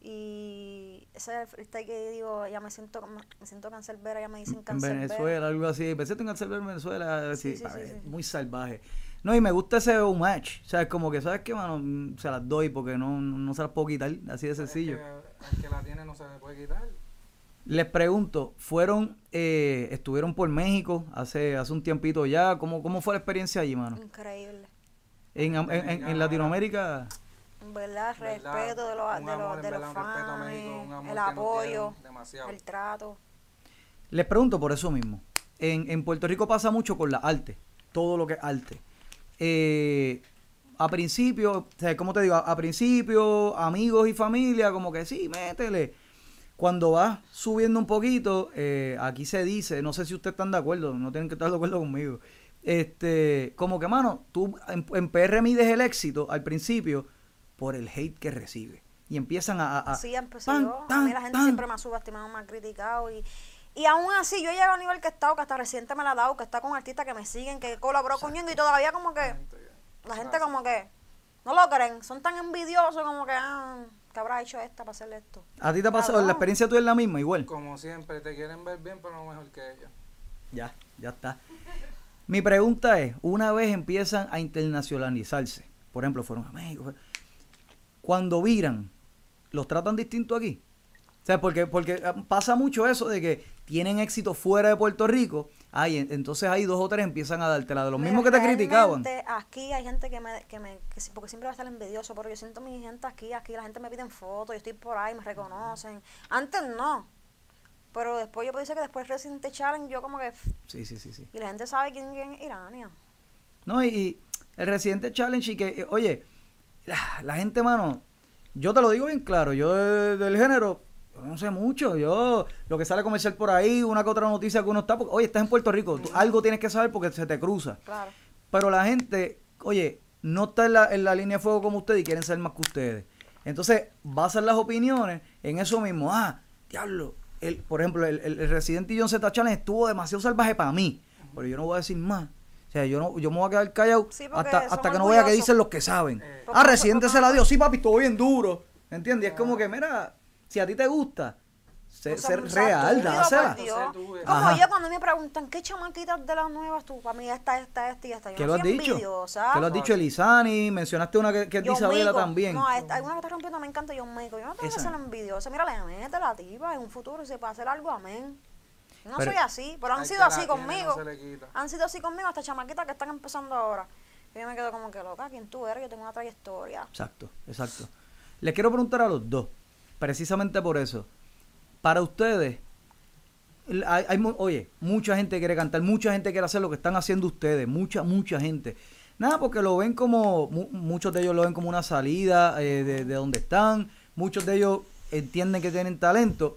Y ese es el freestyle que digo, ya me siento, me siento cancerbero, ya me dicen en cancerbero. Venezuela, algo así. Pensé en Cancelbero en Venezuela, Sí, sí, sí, a sí, ver, sí. muy salvaje. No, y me gusta ese match. O sea, es como que, ¿sabes qué, mano? Mm, Se las doy porque no, no se las puedo quitar, así de sencillo. Es que, el que la tiene no se le puede quitar. Les pregunto, ¿fueron, eh, estuvieron por México hace, hace un tiempito ya? ¿Cómo, ¿Cómo fue la experiencia allí, mano? Increíble. En, en, en- en Latinoamérica, En verdad, respeto de los, Un de amor, los, de los un fans, México, un el apoyo, el trato. Les pregunto por eso mismo. En, en Puerto Rico pasa mucho con la arte, todo lo que es arte. Eh, a principio, ¿cómo te digo? A, a principio, amigos y familia, como que sí, métele. Cuando vas subiendo un poquito, eh, aquí se dice, no sé si ustedes están de acuerdo, no tienen que estar de acuerdo conmigo. Este, como que, mano, tú en, en PR mides el éxito al principio por el hate que recibe. Y empiezan a. a- empecé tan, yo. a mí la gente siempre me ha subestimado, me ha criticado. Y, y aún así, yo he llegado a un nivel que he estado, que hasta reciente me la ha dado, que está con artistas que me siguen, que colaboró con Ñengo, y todavía como que la gente como que no lo creen. Son tan envidiosos como que, ah, que habrá hecho esta para hacerle esto. ¿A ti te ha pasado? ¿La experiencia tuya es la misma? Igual. Como siempre, te quieren ver bien, pero no mejor que ellos. Ya, ya está. Mi pregunta es, una vez empiezan a internacionalizarse, por ejemplo, fueron a México, cuando viran, ¿los tratan distinto aquí? O sea, porque, porque ah, pasa mucho eso de que tienen éxito fuera de Puerto Rico, ay, en- entonces ahí dos o tres empiezan a dártela de los Mira, mismos que te criticaban. Aquí hay gente que me, que me que porque siempre va a estar envidioso, pero yo siento mi gente aquí, aquí la gente me piden fotos, yo estoy por ahí, me reconocen. Antes no. Pero después yo puedo decir que después Resident Challenge yo como que Sí, sí, sí, sí. y la gente sabe quién, quién es Irania. No, y, y el Residente Challenge y que, eh, oye, la, la gente, mano, yo te lo digo bien claro, yo de- del género, no sé mucho, yo, lo que sale comercial por ahí, una que otra noticia que uno está, porque, oye, estás en Puerto Rico, tú algo tienes que saber porque se te cruza. Claro. Pero la gente, oye, no está en la, en la línea de fuego como ustedes y quieren ser más que ustedes. Entonces, basan las opiniones en eso mismo. Ah, diablo. El, por ejemplo, el, el, el Resident Evil Z Challenge estuvo demasiado salvaje para mí. Pero yo no voy a decir más. O sea, yo no, yo me voy a quedar callado Sí, hasta, hasta que no vea que dicen los que saben. Eh. ah, Residente se la dio. Sí, papi, estuvo bien duro. ¿Entiendes? Y es como que, mira, si a ti te gusta, ser, O sea, ser real, dásela. Como Ajá. yo cuando me preguntan qué chamaquitas de las nuevas tú, para mí esta, esta, esta y esta. Yo ¿Qué no lo has soy dicho? envidiosa. ¿Qué lo has dicho, Elizani? Mencionaste una que, que es de Isabela Mico. también. No, esta- hay una que está rompiendo, me encanta John Mico. Yo no tengo Esa. que ser envidiosa. Mira, le mete la tipa en un futuro si puede hacer algo, amén. No Pero- soy así, pero han sido así conmigo. no se. Han sido así conmigo hasta chamaquitas que están empezando ahora. Y yo me quedo como que loca, ¿quién tú eres? Yo tengo una trayectoria. Exacto, exacto. Les quiero preguntar a los dos, precisamente por eso. Para ustedes, hay, oye, mucha gente quiere cantar, mucha gente quiere hacer lo que están haciendo ustedes, mucha, mucha gente. Nada, porque lo ven como, mu- muchos de ellos lo ven como una salida eh, de, de donde están, muchos de ellos entienden que tienen talento,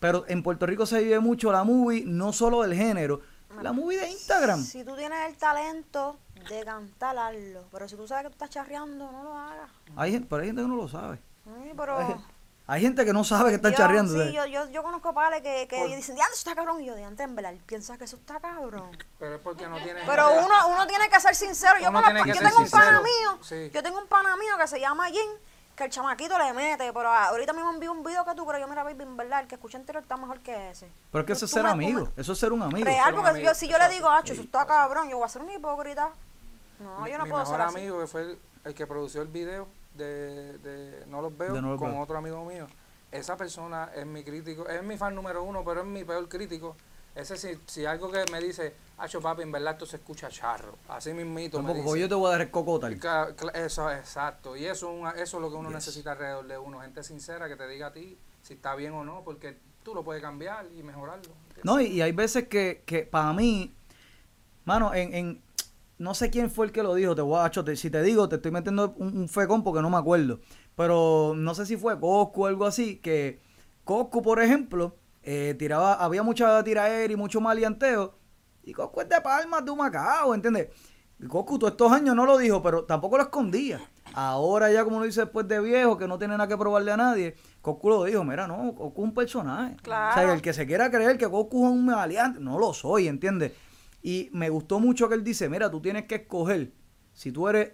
pero en Puerto Rico se vive mucho la movie, no solo del género, la movie de Instagram. Si tú tienes el talento de cantar, hazlo. Pero si tú sabes que tú estás charreando, no lo hagas. Hay, pero hay gente que no lo sabe. Sí, pero... Hay gente que no sabe que están Yo- charreando. Sí, yo, yo, yo conozco padres que, que dicen, diante, eso está cabrón. Y yo, diante, en verdad, él piensa que eso está cabrón. Pero es porque no tiene. Pero uno, uno tiene que ser sincero. Yo, conozco- yo ser tengo un pana sincero. mío, Sí. yo tengo un pana mío que se llama Jim, que el chamaquito le mete, pero ah, ahorita mismo envío un video que tú, pero yo mira, baby, en verdad, el que escuché anterior está mejor que ese. Pero es que eso es ser amigo, me- eso es ser un amigo. Real, porque amigo, yo, si yo le digo, acho, eso está cabrón, yo voy a ser un hipócrita. No, mi, yo no mi puedo mejor ser así. amigo que fue el, el que produció el video de, de No los veo De No los con veo. otro amigo mío. Esa persona es mi crítico, es mi fan número uno, pero es mi peor crítico. Ese si, si algo que me dice, Acho papi, en verdad esto se escucha charro. Así mismito me dice. yo te voy a dar el cla- Eso, exacto. Y eso, eso es lo que uno necesita alrededor de uno. Gente sincera que te diga a ti si está bien o no, porque tú lo puedes cambiar y mejorarlo. ¿entiendes? No, y, y hay veces que, que para mí, mano, en, en- no sé quién fue el que lo dijo, te voy a, te- si te digo, te estoy metiendo un, un fecón porque no me acuerdo. Pero no sé si fue Coscu o algo así, que Coscu, por ejemplo, eh, tiraba, había mucha tiraera y mucho maleanteo. Y Coscu es de palmas de un Macao, ¿entiendes? Y Coscu todos estos años no lo dijo, pero tampoco lo escondía. Ahora ya como lo dice después de viejo, que no tiene nada que probarle a nadie, Coscu lo dijo, mira, no, Coscu es un personaje. O sea, Claro. el que se quiera creer que Coscu es un maleante, no lo soy, ¿entiendes? Y me gustó mucho que él dice, mira, tú tienes que escoger si tú eres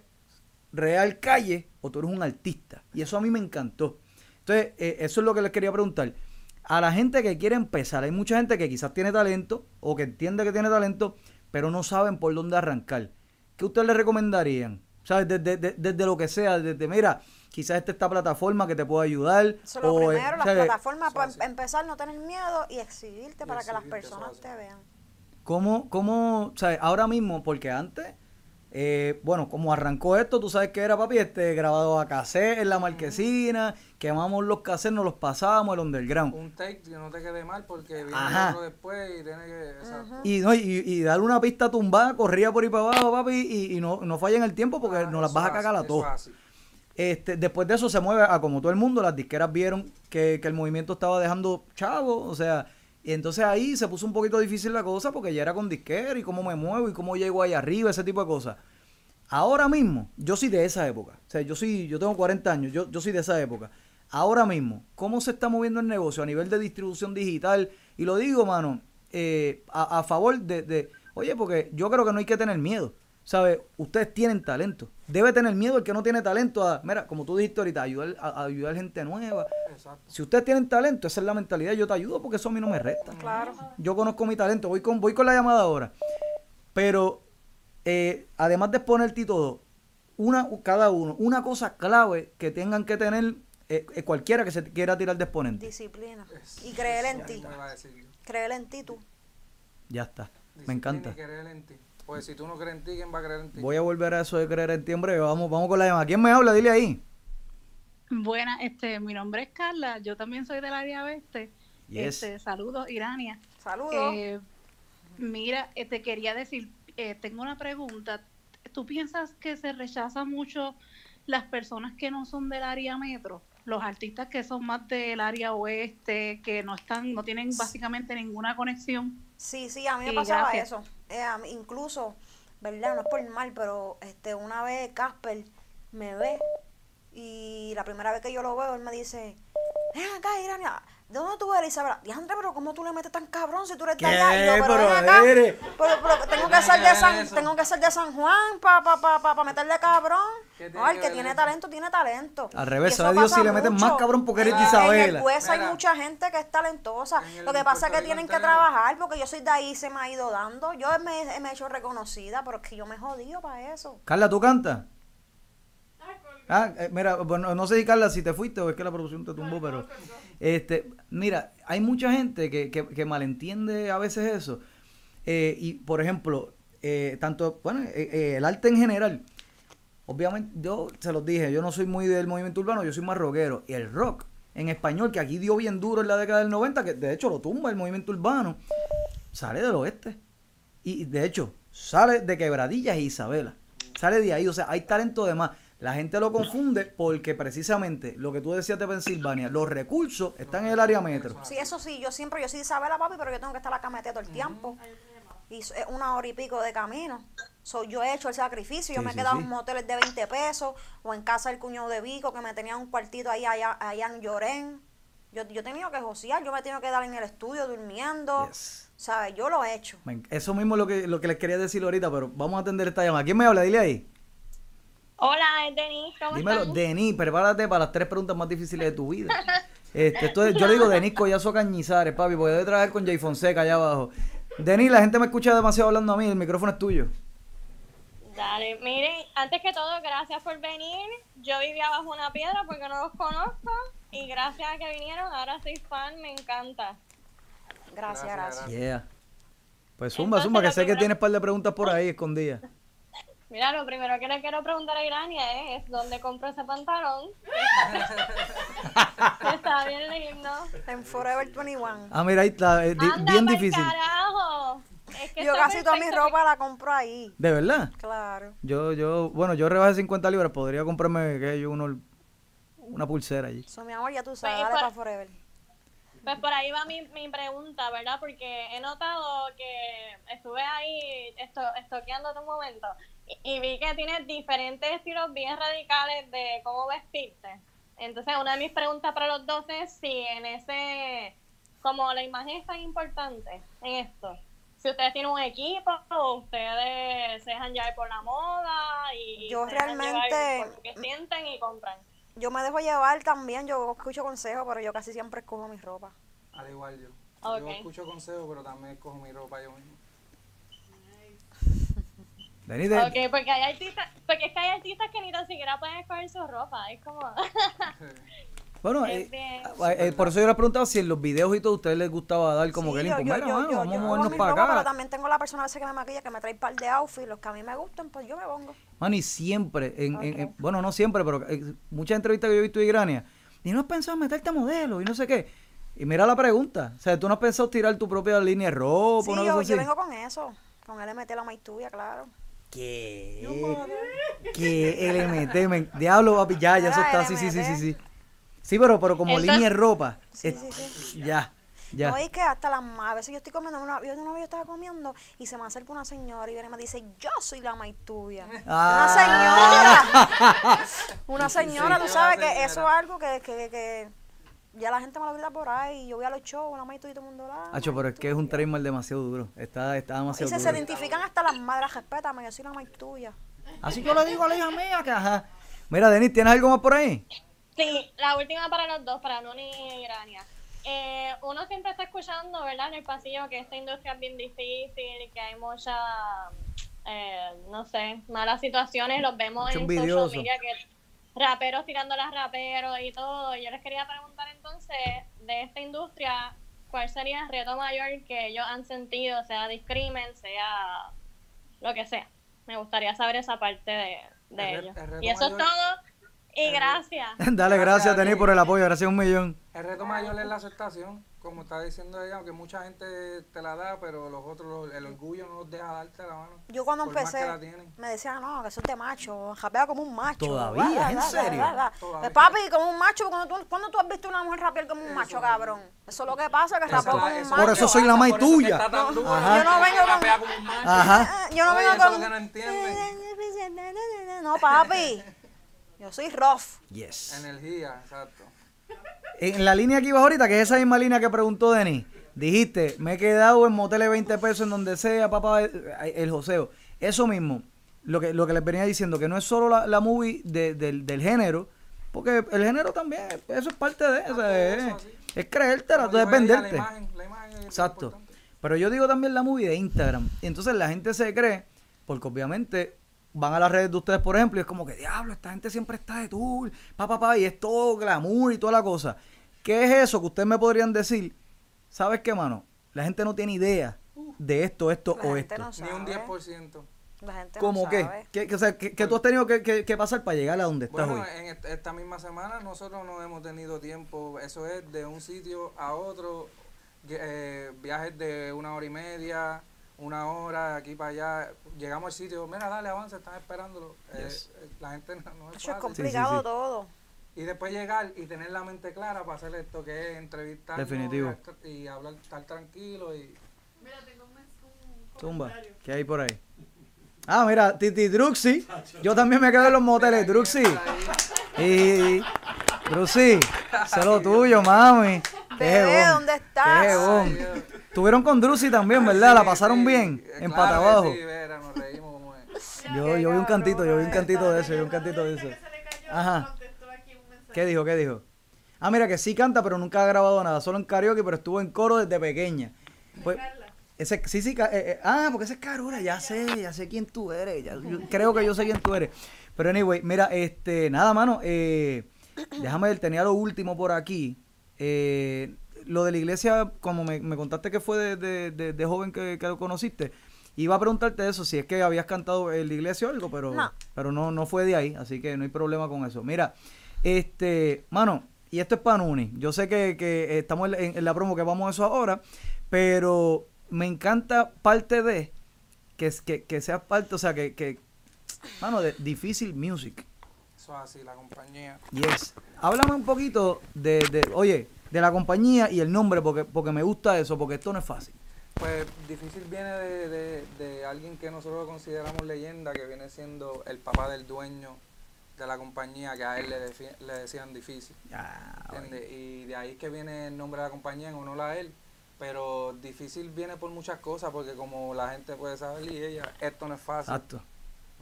real calle o tú eres un artista. Y eso a mí me encantó. Entonces, eh, eso es lo que les quería preguntar. A la gente que quiere empezar, hay mucha gente que quizás tiene talento o que entiende que tiene talento, pero no saben por dónde arrancar. ¿Qué ustedes le recomendarían? ¿Sabes? Desde, desde- desde lo que sea, desde, mira, quizás esta esta plataforma que te pueda ayudar. Eso es lo o, eh, primero, las ¿sabes? plataformas para empezar, no tener miedo y exhibirte para que las personas te vean. ¿Cómo, cómo, sabes, ahora mismo, porque antes, eh, bueno, como arrancó esto, tú sabes que era, papi, este, grabado a cassette en la marquesina, quemamos los cassettes, nos los pasábamos al underground. Un take que no te quede mal porque viene Ajá. otro después y tiene que... exacto. Y, no, y, y darle una pista tumbada, corría por ahí para abajo, papi, y, y no, no falla en el tiempo porque Ah, nos las vas a cagar a así. Este, después de eso se mueve a como todo el mundo, las disqueras vieron que, que el movimiento estaba dejando chavo, o sea, y entonces ahí se puso un poquito difícil la cosa porque ya era con disquera y cómo me muevo y cómo llego ahí arriba, ese tipo de cosas. Ahora mismo, yo soy de esa época, o sea, yo soy, yo tengo 40 años, yo, yo soy de esa época. Ahora mismo, ¿cómo se está moviendo el negocio a nivel de distribución digital? Y lo digo, mano, eh, a, a favor de, de, oye, porque yo creo que no hay que tener miedo. ¿Sabes? Ustedes tienen talento. Debe tener miedo el que no tiene talento a, mira, como tú dijiste ahorita, ayudar, a, a ayudar gente nueva. Exacto. Si ustedes tienen talento, esa es la mentalidad, yo te ayudo porque eso a mí no me resta. Claro. Yo conozco mi talento, voy con, voy con la llamada ahora. Pero, eh, además de exponerte y todo, una, cada uno, una cosa clave que tengan que tener eh, eh, cualquiera que se quiera tirar de exponente. Disciplina. Y creer en ti. Creer en ti tú. Ya está. Me encanta. y creer en ti. Pues si tú no crees en ti, ¿quién va a creer en ti? Voy a volver a eso de creer en ti, hombre. Vamos, vamos con la llamada. ¿Quién me habla? Dile ahí. Buena, este, mi nombre es Carla, yo también soy del área oeste. Yes. Este, saludos, Irania. Saludos. Eh, mira, eh, te quería decir, eh, tengo una pregunta. ¿Tú piensas que se rechaza mucho las personas que no son del área metro? Los artistas que son más del área oeste, que no están, no tienen básicamente ninguna conexión. Sí, sí, a mí me pasaba gracias. eso. Eh, a mí- incluso ¿verdad? No es por mal, pero este una vez Casper me ve y la primera vez que yo lo veo, él me dice, ven acá, Irania, ¿de dónde tú eres, Isabela? Diandre, pero ¿cómo tú le metes tan cabrón si tú eres de allá? Y yo, pero, Pero ven acá, pero, pero tengo que ser de San, tengo que ser de San Juan para pa, pa, pa, pa meterle cabrón. ¿Qué tiene No, el que tiene talento, tiene talento. Al revés, sabe Dios si le meten más cabrón porque eres Isabela. En el hay Mira. mucha gente que es talentosa. Lo que pasa es que tienen que trabajar porque yo soy de ahí y se me ha ido dando. Yo me, me he hecho reconocida, pero es que yo me he jodido para eso. Carla, ¿tú cantas? Ah, eh, mira, bueno, no sé si Carla, si te fuiste o es que la producción te tumbó, pero este, mira, hay mucha gente que, que, que malentiende a veces eso. Eh, y, por ejemplo, eh, tanto, bueno, eh, eh, el arte en general, obviamente, yo se los dije, yo no soy muy del movimiento urbano, yo soy más rockero. Y el rock en español, que aquí dio bien duro en la década del 90, que de hecho lo tumba el movimiento urbano, sale del oeste. Y de hecho, sale de Quebradillas e Isabela. Sale de ahí. O sea, hay talento de más. La gente lo confunde porque precisamente lo que tú decías de Pensilvania, los recursos están en el área metro. Sí, eso sí, yo siempre, yo sí Isabela, papi, pero yo tengo que estar acá metida todo el tiempo. Y es una hora y pico de camino. So, yo he hecho el sacrificio, yo Sí, me he sí, quedado sí. en moteles de 20 pesos o en casa del cuñado de Vico que me tenía un cuartito ahí allá, allá en Llorén. Yo, yo he tenido que josear, yo me he tenido que quedar en el estudio durmiendo. Yes. ¿Sabes? Yo lo he hecho. Eso mismo es lo que, lo que les quería decir ahorita, pero vamos a atender esta llamada. ¿Quién me habla? Dile ahí. Hola, es Denise, ¿cómo Dímelo, están? Denis, prepárate para las tres preguntas más difíciles de tu vida. Este, esto es- yo le digo Denis Collazo Cañizares, papi, porque debe trabajar con Jay Fonseca allá abajo. Denis, la gente me escucha demasiado hablando a mí, el micrófono es tuyo. Dale, miren, antes que todo, gracias por venir. Yo vivía bajo una piedra porque no los conozco y gracias a que vinieron, ahora soy fan, me encanta. Gracias, Gracias, gracias. Yeah. Pues zumba, Entonces, zumba, que sé que tienes un par de preguntas por ahí escondidas. Mira, lo primero que le quiero preguntar a Irania es, ¿dónde compro ese pantalón? Está bien lindo. En Forever 21. Ah, mira, ahí está, eh, Anda bien difícil. carajo. Es que Yo casi toda mi ropa la compro ahí. ¿De verdad? Claro. Yo, yo, bueno, yo rebajé 50 libras, podría comprarme, que yo, uno, una pulsera allí. So, mi amor, ya tú sabes, Pues, dale pues- para Forever. Pues por ahí va mi, mi pregunta, ¿verdad? Porque he notado que estuve ahí esto, estoqueando un momento y, y vi que tienes diferentes estilos bien radicales de cómo vestirte. Entonces, una de mis preguntas para los dos es si en ese, como la imagen es tan importante en esto, si ustedes tienen un equipo o ustedes se dejan llevar por la moda y Yo se realmente- por lo que sienten y compran. Yo me dejo llevar también, yo escucho consejos, pero yo casi siempre escojo mi ropa. Al igual yo. Ok. Yo escucho consejos, pero también escojo mi ropa yo mismo. Ok, porque hay artistas, porque es que hay artistas que ni tan siquiera pueden escoger su ropa, es como... bueno, eh, bien. ah, eh, por eso yo les preguntaba si en los videos y todo a ustedes les gustaba dar como Sí, que el yo, yo, yo, mano, yo- vamos yo a movernos para ropa, pero acá. también tengo la persona a veces que me maquilla, que me trae un par de outfits, los que a mí me gustan, pues yo me pongo. Mano, y siempre, en, en- bueno, no siempre, pero eh, muchas entrevistas que yo he visto de Grania, y no has pensado en meterte a modelo y no sé qué. Y mira la pregunta, o sea, tú no has pensado tirar tu propia línea de ropa, Sí, una yo, cosa yo así. vengo con eso, con LMT la maituya, claro. ¿Qué? ¿Qué? LMT, men- diablo, papi, ya, ya eso está, sí, sí, sí, sí, sí. Sí, pero, pero como Entonces- línea de ropa. Sí, es- sí, sí. Ya, ya. No, es que hasta las ma- a veces yo estoy comiendo, una, yo una vez yo estaba comiendo y se me acerca una señora y viene y me dice, yo soy la maituya. Ah. Una señora. una señora, tú sabes que eso es algo que, que, que ya la gente me lo grita por ahí. y Yo voy a los shows, la maituya y todo el mundo la. Hacho, pero es que es un trademark demasiado duro. Está, está Y demasiado se, se duro. identifican hasta las madres, respétame, yo soy la maituya. Así yo le digo a la hija mía que ajá. Mira, Denis, ¿tienes algo más por ahí? Sí, la última para los dos, para Nuni y Irania. Eh, uno siempre está escuchando, ¿verdad? En el pasillo que esta industria es bien difícil, que hay muchas, eh, no sé, malas situaciones, los vemos Mucho en envidioso. social media, que raperos tirando a raperos y todo. Yo les quería preguntar entonces, de esta industria, ¿cuál sería el reto mayor que ellos han sentido, sea discrimen, sea lo que sea? Me gustaría saber esa parte de, de El re- ellos. el Y eso es todo. Y gracias. Dale, gracias, Denis, por el apoyo. Gracias un millón. El reto mayor es la aceptación. como está diciendo ella, que mucha gente te la da, pero los otros, el orgullo no los deja darte la mano. Yo cuando por más empecé, que la tienen. me decían, no, que eso es de macho, rapea como un macho. ¿Todavía? Bla, bla, ¿En bla, serio? Todavía. Papi, como un macho, cuando tú, ¿cuándo tú has visto una mujer rapear como un macho, cabrón? Eso es lo que pasa, que la- como un eso macho. Por eso soy la más tuya. Yo no vengo con- rapea como un macho. Ajá. Yo no vengo con... No, papi. Yo soy rough. Yes. Energía, exacto. En la línea que ibas ahorita, que es esa misma línea que preguntó Denis, dijiste, me he quedado en moteles 20 pesos en donde sea, papá, eh, el joseo. Eso mismo, lo que, lo que les venía diciendo, que no es solo la, la movie de- del, del género, porque el género también, eso es parte de eso, es, es creértela, tú es dijo ella, venderte. La imagen, la imagen es Exacto. importante. Pero yo digo también la movie de Instagram. Y entonces la gente se cree, porque obviamente van a las redes de ustedes, por ejemplo, y es como que, diablo, esta gente siempre está de tour, pa, pa, pa, y es todo glamour y toda la cosa. ¿Qué es eso que ustedes me podrían decir? ¿Sabes qué, mano? La gente no tiene idea de esto, esto La o gente esto. no Ni un sabe. 10%. La gente ¿Cómo no qué? sabe. ¿Qué, qué- o sea, ¿qué- qué tú has tenido que, que- que pasar para llegar a donde estás Bueno, hoy? en est- esta misma semana nosotros no hemos tenido tiempo, eso es de un sitio a otro, eh, viajes de una hora y media, una hora, de aquí para allá, llegamos al sitio, mira, dale, avanza, están esperándolo. Eh, Yes. eh, la gente no, no es Eso es complicado sí. todo. Y después llegar y tener la mente clara para hacer esto que es entrevistar Definitivo. y hablar, estar tranquilo y... Zumba, ¿qué hay por ahí? Ah, mira, Titi Druxy. Yo también me quedo en los moteles, Druxy. Y Druxy, sé lo tuyo, mami. Qué Bebé, ¿dónde estás? Qué jebón. Tuvieron con Druxy también, ¿verdad? La pasaron Sí, bien, en claro pata abajo. Sí, Vera, nos reímos como es. Yo, yo vi un cantito, yo vi un cantito de eso, yo vi un cantito de eso. Ajá. ¿Qué dijo? ¿Qué dijo? Ah, mira que sí canta, pero nunca ha grabado nada, solo en karaoke, pero estuvo en coro desde pequeña. Pues, ese, sí, sí, eh, eh, ah, porque ese es Carura, ya sé, ya sé quién tú eres, ya- yo creo que yo sé quién tú eres. Pero anyway, mira, este, nada, mano, eh, déjame ver, tenía lo último por aquí. Eh, lo de la iglesia, como me, me contaste que fue de, de- de- de joven que, que lo conociste, iba a preguntarte eso, si es que habías cantado en la iglesia o algo, pero No. pero no, no fue de ahí, así que no hay problema con eso. Mira, este, mano, y esto es para Nuni. Yo sé que, que estamos en, la promo que vamos a eso ahora, pero me encanta parte de que, que, que sea parte, o sea, que, que mano, de difícil music. Eso es así, la compañía. Yes. Háblame un poquito de, de, oye, de la compañía y el nombre, porque, porque me gusta eso, porque esto no es fácil. Pues difícil viene de, de, de alguien que nosotros consideramos leyenda, que viene siendo el papá del dueño de la compañía, que a él le, le decían difícil. Ah. Y de ahí que viene el nombre de la compañía en honor a él. Pero difícil viene por muchas cosas, porque como la gente puede saber y ella, esto no es fácil. Exacto.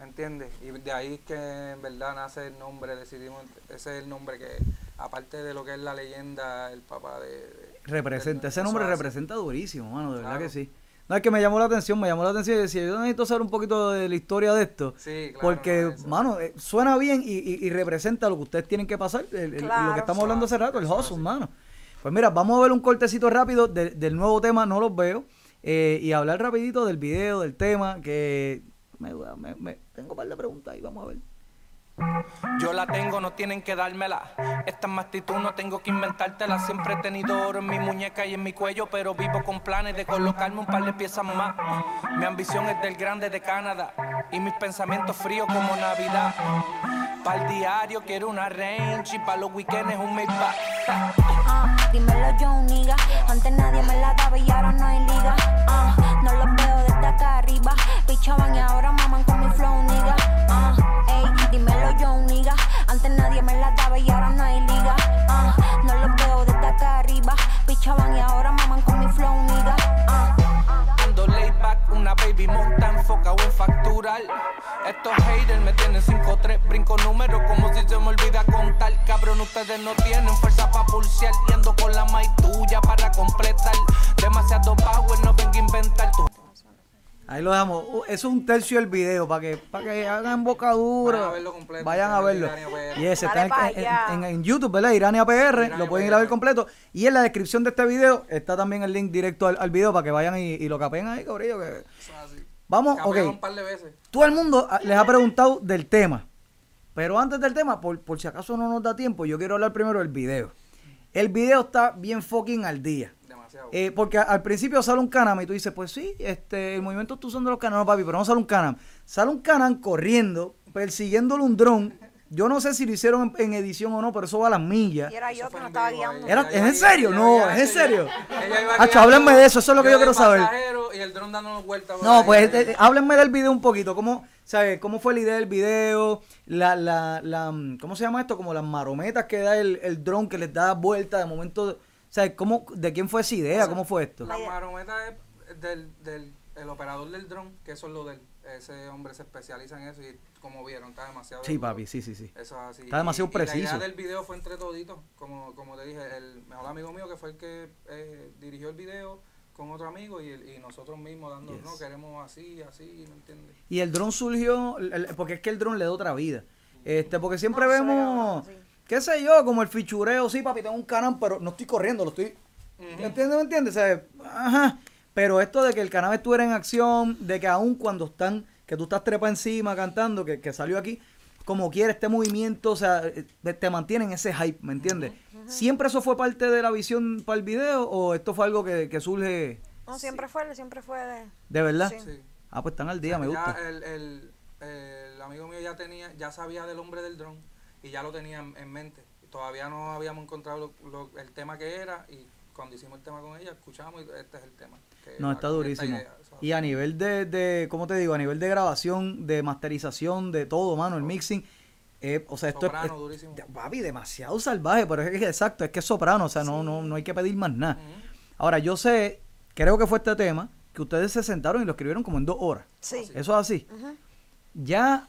¿Me entiendes? Y de ahí es que en verdad nace el nombre, decidimos, ese es el nombre que, aparte de lo que es la leyenda, el papá de... de- Representa, ese nombre hace. representa durísimo, mano, de verdad Claro. que sí. No, es que me llamó la atención, me llamó la atención y decía, yo necesito saber un poquito de la historia de esto. Sí, claro, porque, no, mano, eh, suena bien y, y- y representa lo que ustedes tienen que pasar, el- el- lo que Claro. estamos hablando hace rato, el hustle, mano. Pues mira, vamos a ver un cortecito rápido de- del nuevo tema, no los veo, eh, y hablar rapidito del video, del tema, que me, me- me- tengo un par de preguntas ahí, vamos a ver. Yo la tengo, no tienen que dármela. Esta es mi actitud, no tengo que inventártela. Siempre he tenido oro en mi muñeca y en mi cuello, pero vivo con planes de colocarme un par de piezas más. Mi ambición es del grande de Canadá y mis pensamientos fríos como Navidad. Para el diario quiero una range y para los weekends un Maybach. Ah, dímelo yo, niga. Antes nadie me la daba y ahora no hay liga. Ah, no los veo desde acá arriba. Pichaban y ahora maman con mi flow, niga. Ah, ey, dímelo yo, niga. Antes nadie me la daba y ahora no hay liga. Ah, no los veo desde acá arriba. Pichaban y ahora maman con mi flow, niga. Ah. Ando laid back, una baby monta enfocado en facturar. Estos haters me tienen 5-3, brinco números como si se me olvida contar. Cabrón, ustedes no tienen fuerza para pulsear. Y ando con la maíz tuya para completar. Demasiado power, no vengo a inventar tu. Ahí lo dejamos. Uh, eso es un tercio del video para que, para que hagan bocadura. Vayan a verlo completo, Vayan a verlo. Y ese está en, en- YouTube, ¿verdad? Irania PR. Irania lo pueden ir a ver completo. Y en la descripción de este video está también el link directo al, al video para que vayan y, y lo capen ahí, cabrillo. Que... Eso es así. Vamos, Campeón ok. un par de veces. Todo el mundo ah, les ha preguntado del tema. Pero antes del tema, por, por si acaso no nos da tiempo, yo quiero hablar primero del video. El video está bien fucking al día. Demasiado. Eh, porque al principio sale un canam y tú dices, pues sí, este, el movimiento está usando los canam, no, papi, pero no sale un canam. Sale un canam corriendo, persiguiéndole un dron. Yo no sé si lo hicieron en, en edición o no, pero eso va a las millas. Y era yo que no estaba guiando. Era- ¿es en serio? ella No, ¿es en serio? ella iba Hacho, háblenme de eso, eso es lo que yo quiero saber. Y el dron dándonos vueltas. No, pues eh, háblenme del video un poquito. ¿Cómo, ¿sabes? ¿Cómo fue la idea del video? La, la, la, mm, ¿Cómo se llama esto? Como las marometas que da el, el dron que les da vuelta de momento. ¿Sabes? ¿Cómo, ¿De quién fue esa idea? ¿Cómo fue esto? La marometa es del, del el operador del dron, que eso es lo del. Ese hombre se especializa en eso y como vieron, está demasiado. Sí, papi, sí, sí, sí. Eso es así. Está demasiado Y- y La preciso. idea del video fue entre toditos, como, como te dije, el mejor amigo mío que fue el que eh, dirigió el video con otro amigo y, el- y nosotros mismos dando, Yes. no, queremos así, así, ¿me entiendes? Y el dron surgió, el- porque es que el dron le da otra vida. Este, porque siempre No vemos, sí. Qué sé yo, como el fichureo, sí, papi, tengo un canal, pero no estoy corriendo, lo estoy... ¿Me entiendes? ¿Me entiendes? O sea, Ajá. Pero esto de que el canal estuviera en acción, de que aún cuando están, que tú estás trepa encima cantando, que, que salió aquí, como quiera, este movimiento, o sea, eh, te mantienen ese hype, ¿me entiendes? ¿Siempre eso fue parte de la visión para el video o esto fue algo que, que surge No, siempre fue, siempre fue de... de verdad? Sí. Sí. Ah, pues están al día, me Ya gusta. el, el, el amigo mío ya tenía, ya sabía del hombre del dron y ya lo tenía en, en mente. Todavía no habíamos encontrado lo- lo- el tema que era y cuando hicimos el tema con ella, escuchamos y este es el tema. que No, está durísimo. idea. Y a nivel de, de, ¿cómo te digo? A nivel de grabación, de masterización, de todo, mano, el mixing. eh, o sea, esto es- Soprano, es, papi, demasiado salvaje, pero es que exacto, es que es soprano, o sea, no, no, no hay que pedir más nada. Ahora, yo sé, creo que fue este tema, que ustedes se sentaron y lo escribieron como en dos horas. Sí. Eso es así. Ya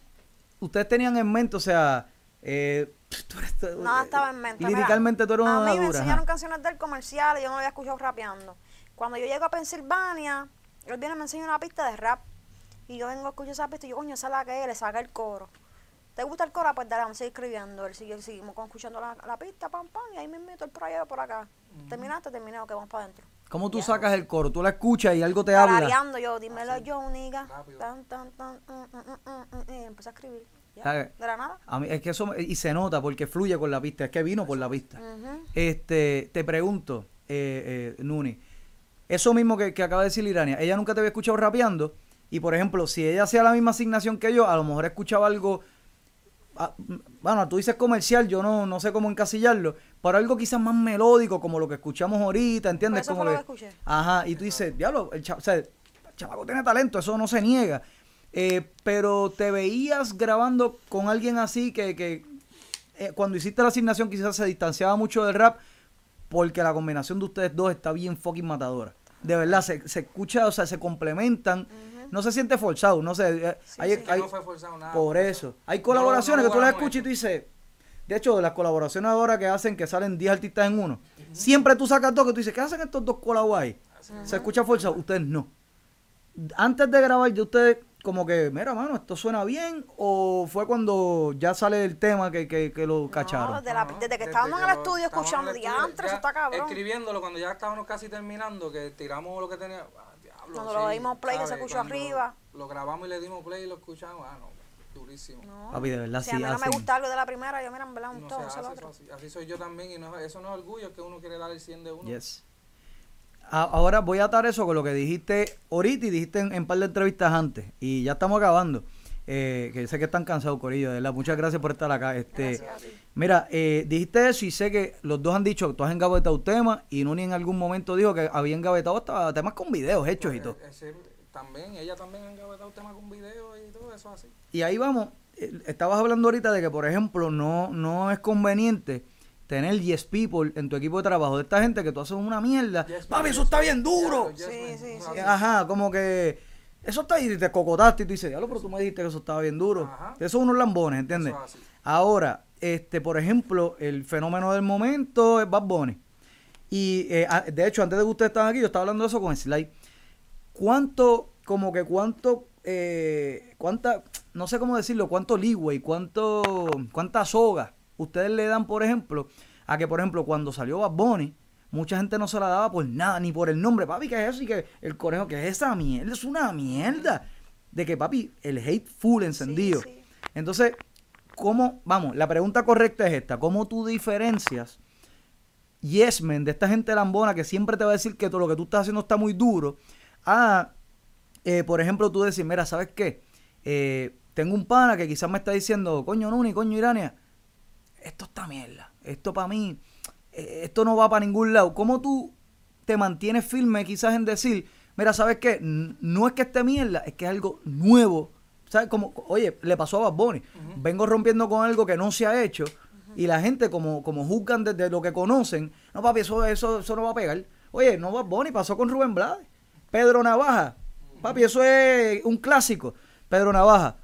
ustedes tenían en mente, o sea, eh, tú eres- Nada estaba en mente. Mira, Líricamente tú eres una A mí me dura, ajá. enseñaron canciones del comercial y yo no lo había escuchado rapeando. Cuando yo llego a Pensilvania, él viene y me enseña una pista de rap. Y yo vengo a escuchar esa pista y yo, coño, esa es la que es, le saca el coro. ¿Te gusta el coro? Pues dale, vamos a seguir escribiendo. Él sigue, seguimos escuchando la, la pista, pam, pam, y ahí me meto el por allá, por acá. Terminaste, terminé, ok, vamos para adentro. ¿Cómo tú sacas el coro? Tú la escuchas y algo te habla. Yo, dímelo yo, niga. rápido. Tan, tan, tan, mm, mm, mm, mm, mm, y empecé a escribir. ¿Sabe? de la nada. A mí, es que eso, y se nota porque fluye con la pista, es que vino por la pista. Ujú. Este, te pregunto, eh, eh, Nuni, eso mismo que, que acaba de decir Irania, ella nunca te había escuchado rapeando, y por ejemplo, si ella hacía la misma asignación que yo, a lo mejor escuchaba algo, ah, mm, bueno, tú dices comercial, yo no, no sé cómo encasillarlo, pero algo quizás más melódico, como lo que escuchamos ahorita, ¿entiendes? Pues eso como fue lo que escuché. Ajá, y tú dices, diablo, el, cha- o sea, el chamaco tiene talento, eso no se niega. Eh, pero te veías grabando con alguien así que, que eh, cuando hiciste la asignación quizás se distanciaba mucho del rap porque la combinación de ustedes dos está bien fucking matadora. De verdad, se, se escucha, o sea, se complementan. No se siente forzado, no sé. eh, hay- Que hay- no fue forzado nada. por eso. Hay colaboraciones No, no que tú las escuchas y tú dices. De hecho, las colaboraciones ahora que hacen que salen 10 artistas en uno, siempre tú sacas dos que tú dices, ¿qué hacen estos dos colaborados ahí? Se escucha forzado, ustedes no. Antes de grabar, ya ustedes como que, mira, mano, esto suena bien, o fue cuando ya sale el tema que, que, que lo cacharon. No, de la- No, desde que estábamos en el estudio escuchando, el estudio, diantre, eso está cabrón. Escribiéndolo cuando ya estábamos casi terminando, que tiramos lo que tenía. ah, diablo, Cuando lo dimos play, que se escuchó Cuando arriba. Lo grabamos y le dimos play y lo escuchamos. Ah, no, durísimo. No. Papi, de verdad, si sí a mí no me gusta algo de la primera, yo mira, en verdad, un No todo, se hace eso así. Así soy yo también y no, es- eso no es orgullo, es que uno quiere dar el 100 de uno. Yes. Ahora voy a atar eso con lo que dijiste ahorita y dijiste en un par de entrevistas antes. Y ya estamos acabando. Eh, que sé que están cansados, Corillo, de verdad. Muchas gracias por estar acá. Este, mira, eh, dijiste eso y sé que los dos han dicho que tú has engavetado temas y Nuni en algún momento dijo que había engavetado hasta temas con videos hechos y todo. Eh, ese- también, ella también ha engavetado temas con video y todo eso así. Y ahí vamos. eh, Estabas hablando ahorita de que, por ejemplo, no, no es conveniente tener yes people en tu equipo de trabajo. De esta gente que tú haces una mierda. Yes, Papi, eso yes, está bien duro. Yes, Sí, sí, sí. Ajá, como que eso está ahí y te cocotaste y tú dices, diablo, pero tú me dijiste que eso estaba bien duro. Ajá. Eso son unos lambones, ¿entiendes? Eso es así. Ahora, este, por ejemplo, el fenómeno del momento es Bad Bunny. Y eh, de hecho, antes de que ustedes estaban aquí, yo estaba hablando de eso con Sly. ¿Cuánto, como que cuánto, eh, cuánta, no sé cómo decirlo, cuánto leeway, cuánto, cuánta soga ustedes le dan, por ejemplo, a que, por ejemplo, cuando salió Bad Bunny, mucha gente no se la daba por nada, ni por el nombre, papi, ¿qué es eso? Y que el conejo, que es esa mierda? Es una mierda. De que, papi, el hate full encendido. sí. Entonces, ¿cómo, vamos, la pregunta correcta es esta, ¿cómo tú diferencias? yes men, de esta gente lambona que siempre te va a decir que todo lo que tú estás haciendo está muy duro, a, eh, por ejemplo, tú decir, mira, ¿sabes qué? Eh, tengo un pana que quizás me está diciendo, coño Nuni, coño Irania, esto está mierda, esto para mí, eh, esto no va para ningún lado. ¿Cómo tú te mantienes firme quizás en decir, mira, ¿sabes qué? No es que esté mierda, es que es algo nuevo. ¿Sabes? Como, oye, le pasó a Bad Bunny. Vengo rompiendo con algo que no se ha hecho y la gente como, como juzgan desde lo que conocen, no papi, eso, eso, eso no va a pegar. Oye, no Bad Bunny, pasó con Rubén Blades. Pedro Navaja, papi, eso es un clásico. Pedro Navaja,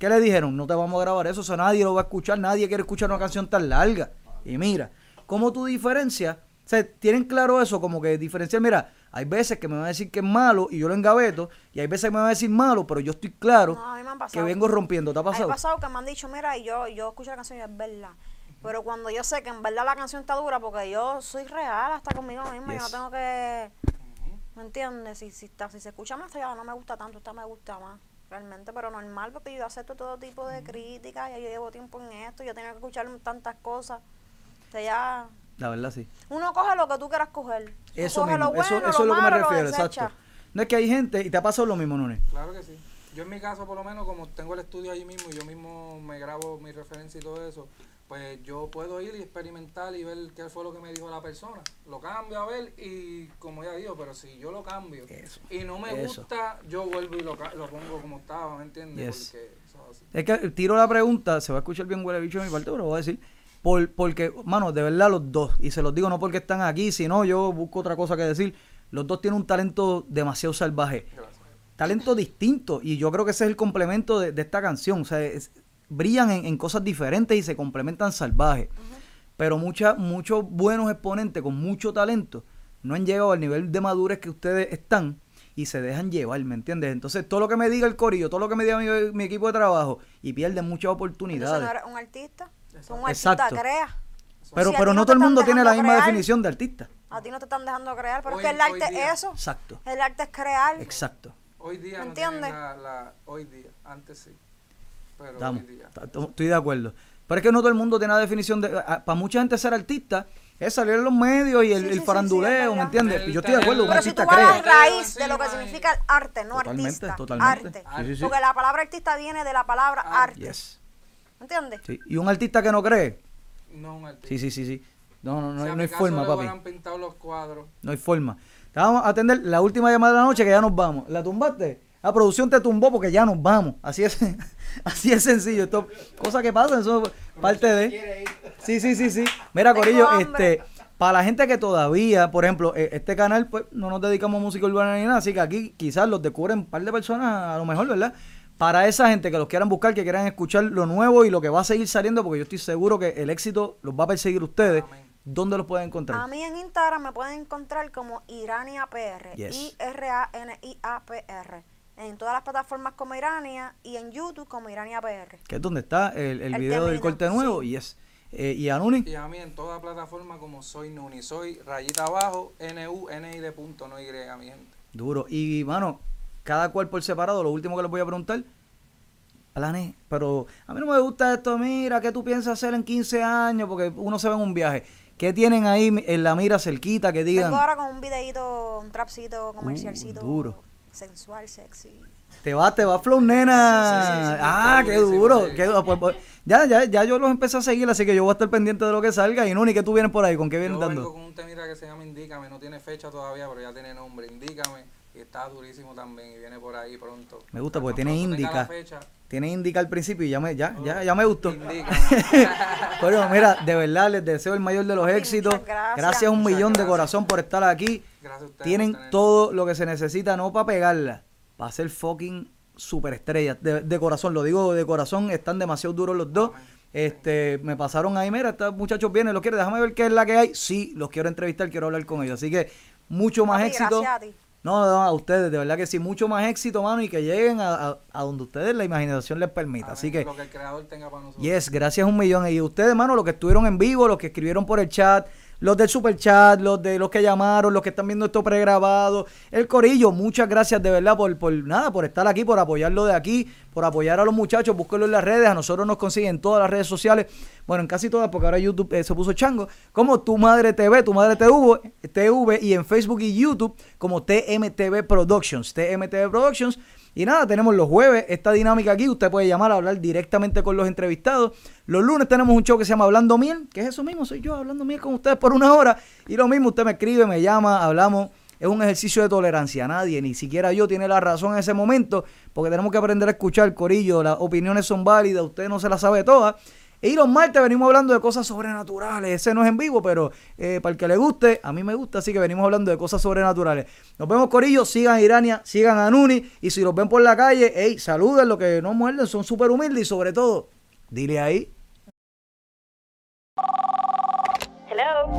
¿qué le dijeron? No te vamos a grabar eso, o sea, nadie lo va a escuchar, nadie quiere escuchar una canción tan larga. Y mira, ¿cómo tú diferencias? O sea, tienen claro eso, como que diferenciar, mira, hay veces que me van a decir que es malo y yo lo engaveto, y hay veces que me van a decir malo, pero yo estoy claro No, me que vengo rompiendo. ¿Te ha Me pasado? ha pasado que me han dicho, mira, y yo, yo escucho la canción y es verdad. Pero cuando yo sé que en verdad la canción está dura, porque yo soy real hasta conmigo misma, yo no tengo que... ¿Me entiendes? Si, si, está, si se escucha más, ya no me gusta tanto, esta me gusta más. Realmente, pero normal, porque yo acepto todo tipo de críticas, ya yo llevo tiempo en esto, yo tengo que escuchar tantas cosas. O sea, ya... La verdad, sí. Uno coge lo que tú quieras coger. Eso coge mismo, lo eso, bueno, eso es lo que me refiero, exacto. No es que hay gente, y te ha pasado lo mismo, Nunes. Claro que sí. Yo en mi caso, por lo menos, como tengo el estudio ahí mismo y yo mismo me grabo mi referencia y todo eso, pues yo puedo ir y experimentar y ver qué fue lo que me dijo la persona. Lo cambio a ver y como ya digo, pero si yo lo cambio Eso, y no me eso. gusta, yo vuelvo y lo, lo pongo como estaba, ¿me entiendes? Yes. Porque eso es así. Es que tiro la pregunta, se va a escuchar bien huele bicho de mi parte, pero lo voy a decir. Por, porque, mano, de verdad los dos, y se los digo no porque están aquí, sino yo busco otra cosa que decir. Los dos tienen un talento demasiado salvaje. Gracias. Talento distinto, y yo creo que ese es el complemento de, de esta canción. O sea, es- brillan en, en cosas diferentes y se complementan salvajes. Pero mucha, muchos buenos exponentes con mucho talento no han llegado al nivel de madurez que ustedes están y se dejan llevar, ¿me entiendes? Entonces, todo lo que me diga el corillo, todo lo que me diga mi, mi equipo de trabajo, y pierden muchas Entonces oportunidades. no eres un artista. Un Exacto. artista crea. Pero, Si pero no no todo el mundo tiene la misma crear. definición de artista. A ti no te están dejando crear, pero Hoy- es que el arte es eso. Exacto, El arte es crear. exacto. Hoy día ¿Me no entiendes? la, la- hoy día, antes sí. Pero Estamos, hoy día. estoy de acuerdo. Pero es que no todo el mundo tiene la definición de... a- Para mucha gente ser artista es salir en los medios y el, Sí, el sí, sí, faranduleo, sí, ¿me entiendes? El yo estoy de acuerdo, un Pero si artista tú vas a la crea. raíz de lo que significa el arte, no Totalmente, artista. totalmente. Arte. Sí, sí, sí. Porque la palabra artista viene de la palabra Ah, arte. Yes. ¿Me entiendes? Sí. Y un artista que no cree, No un artista. sí, sí, sí, sí. No, no, no, a no hay forma, papi. pintado los cuadros. No hay forma. Vamos a atender la última llamada de la noche que ya nos vamos. ¿La tumbaste? La producción te tumbó porque ya nos vamos. Así es, así es sencillo. Esto, cosas que pasan, eso es parte de. Sí, sí, sí, sí. Mira, Corillo, este, para la gente que todavía, por ejemplo, eh, este canal, pues, no nos dedicamos a música urbana ni nada, así que aquí quizás los descubren un par de personas, a lo mejor, ¿verdad? Para esa gente que los quieran buscar, que quieran escuchar lo nuevo y lo que va a seguir saliendo, porque yo estoy seguro que el éxito los va a perseguir ustedes. Amén. ¿Dónde los pueden encontrar? A mí en Instagram me pueden encontrar como Irania PR. Yes. I-R-A-N-I-A-P-R. En todas las plataformas como Irania y en YouTube como Irania PR. que es donde está el, el El video del corte nuevo, sí. y es. Eh, y Anuni, Y a mí en toda plataforma como soy Nuni, soy rayita abajo, N-U-N-I de punto, no Y, mi gente. duro. Y, mano, cada cual por separado, lo último que les voy a preguntar, Alané, pero a mí no me gusta esto, mira, ¿qué tú piensas hacer en 15 años? Porque uno se va en un viaje. ¿Qué tienen ahí en la mira cerquita que digan, Vengo ahora con un videíto, un trapcito comercialcito. Uh, duro. Sensual, sexy. te va, te va flow, nena? Sí, sí, sí, ah, qué duro. qué duro. Pues, pues, ya, ya, ya yo los empecé a seguir, así que yo voy a estar pendiente de lo que salga. Y Nuni, ¿qué tú vienes por ahí? ¿Con qué vienes Yo vengo dando? con un temita que se llama Indícame, no tiene fecha todavía, pero ya tiene nombre, Indícame, y está durísimo también, y viene por ahí pronto. Me gusta porque tiene indica. Tiene indica al principio y ya me, ya, ya, ya me gustó. Bueno, mira, de verdad les deseo el mayor de los éxitos. gracias. Gracias un Muchas millón de gracias. corazón por estar aquí. Gracias a ustedes Tienen por todo lo que se necesita, no para pegarla, para ser fucking superestrellas. De, de corazón, lo digo de corazón, están demasiado duros los dos. Amén. Este, me pasaron ahí, mira, estos muchachos vienen, los quiero, déjame ver qué es la que hay. Sí, los quiero entrevistar, quiero hablar con ellos. Así que mucho más Papi, éxito. a ti. No, no, a ustedes, de verdad que sí, mucho más éxito, mano, y que lleguen a, a- a donde ustedes la imaginación les permita. Así que Lo que el creador tenga para nosotros. Yes, gracias un millón. Y ustedes, hermano, los que estuvieron en vivo, los que escribieron por el chat, los del super chat, los de los que llamaron, los que están viendo esto pregrabado, el corillo, muchas gracias de verdad por, por nada, por estar aquí, por apoyarlo de aquí, por apoyar a los muchachos, búsquenlo en las redes, a nosotros nos consiguen en todas las redes sociales, bueno, en casi todas, porque ahora YouTube eh, se puso chango, como Tu Madre TV, Tu Madre TV, TV y en Facebook y YouTube como TMTV Productions, TMTV Productions. Y nada, tenemos los jueves esta dinámica aquí. Usted puede llamar a hablar directamente con los entrevistados. Los lunes tenemos un show que se llama Hablando Miel, que es eso mismo, soy yo hablando miel con ustedes por una hora. Y lo mismo, usted me escribe, me llama, hablamos. Es un ejercicio de tolerancia. Nadie, ni siquiera yo, tiene la razón en ese momento, porque tenemos que aprender a escuchar, Corillo. Las opiniones son válidas, usted no se las sabe todas. Y los martes venimos hablando de cosas sobrenaturales. Ese no es en vivo, pero eh, para el que le guste, a mí me gusta, así que venimos hablando de cosas sobrenaturales. Nos vemos, Corillo. Sigan a Irania, sigan a Nuni. Y si los ven por la calle, hey, saluden, lo que no muerden, son súper humildes. Y sobre todo, dile ahí. Hello.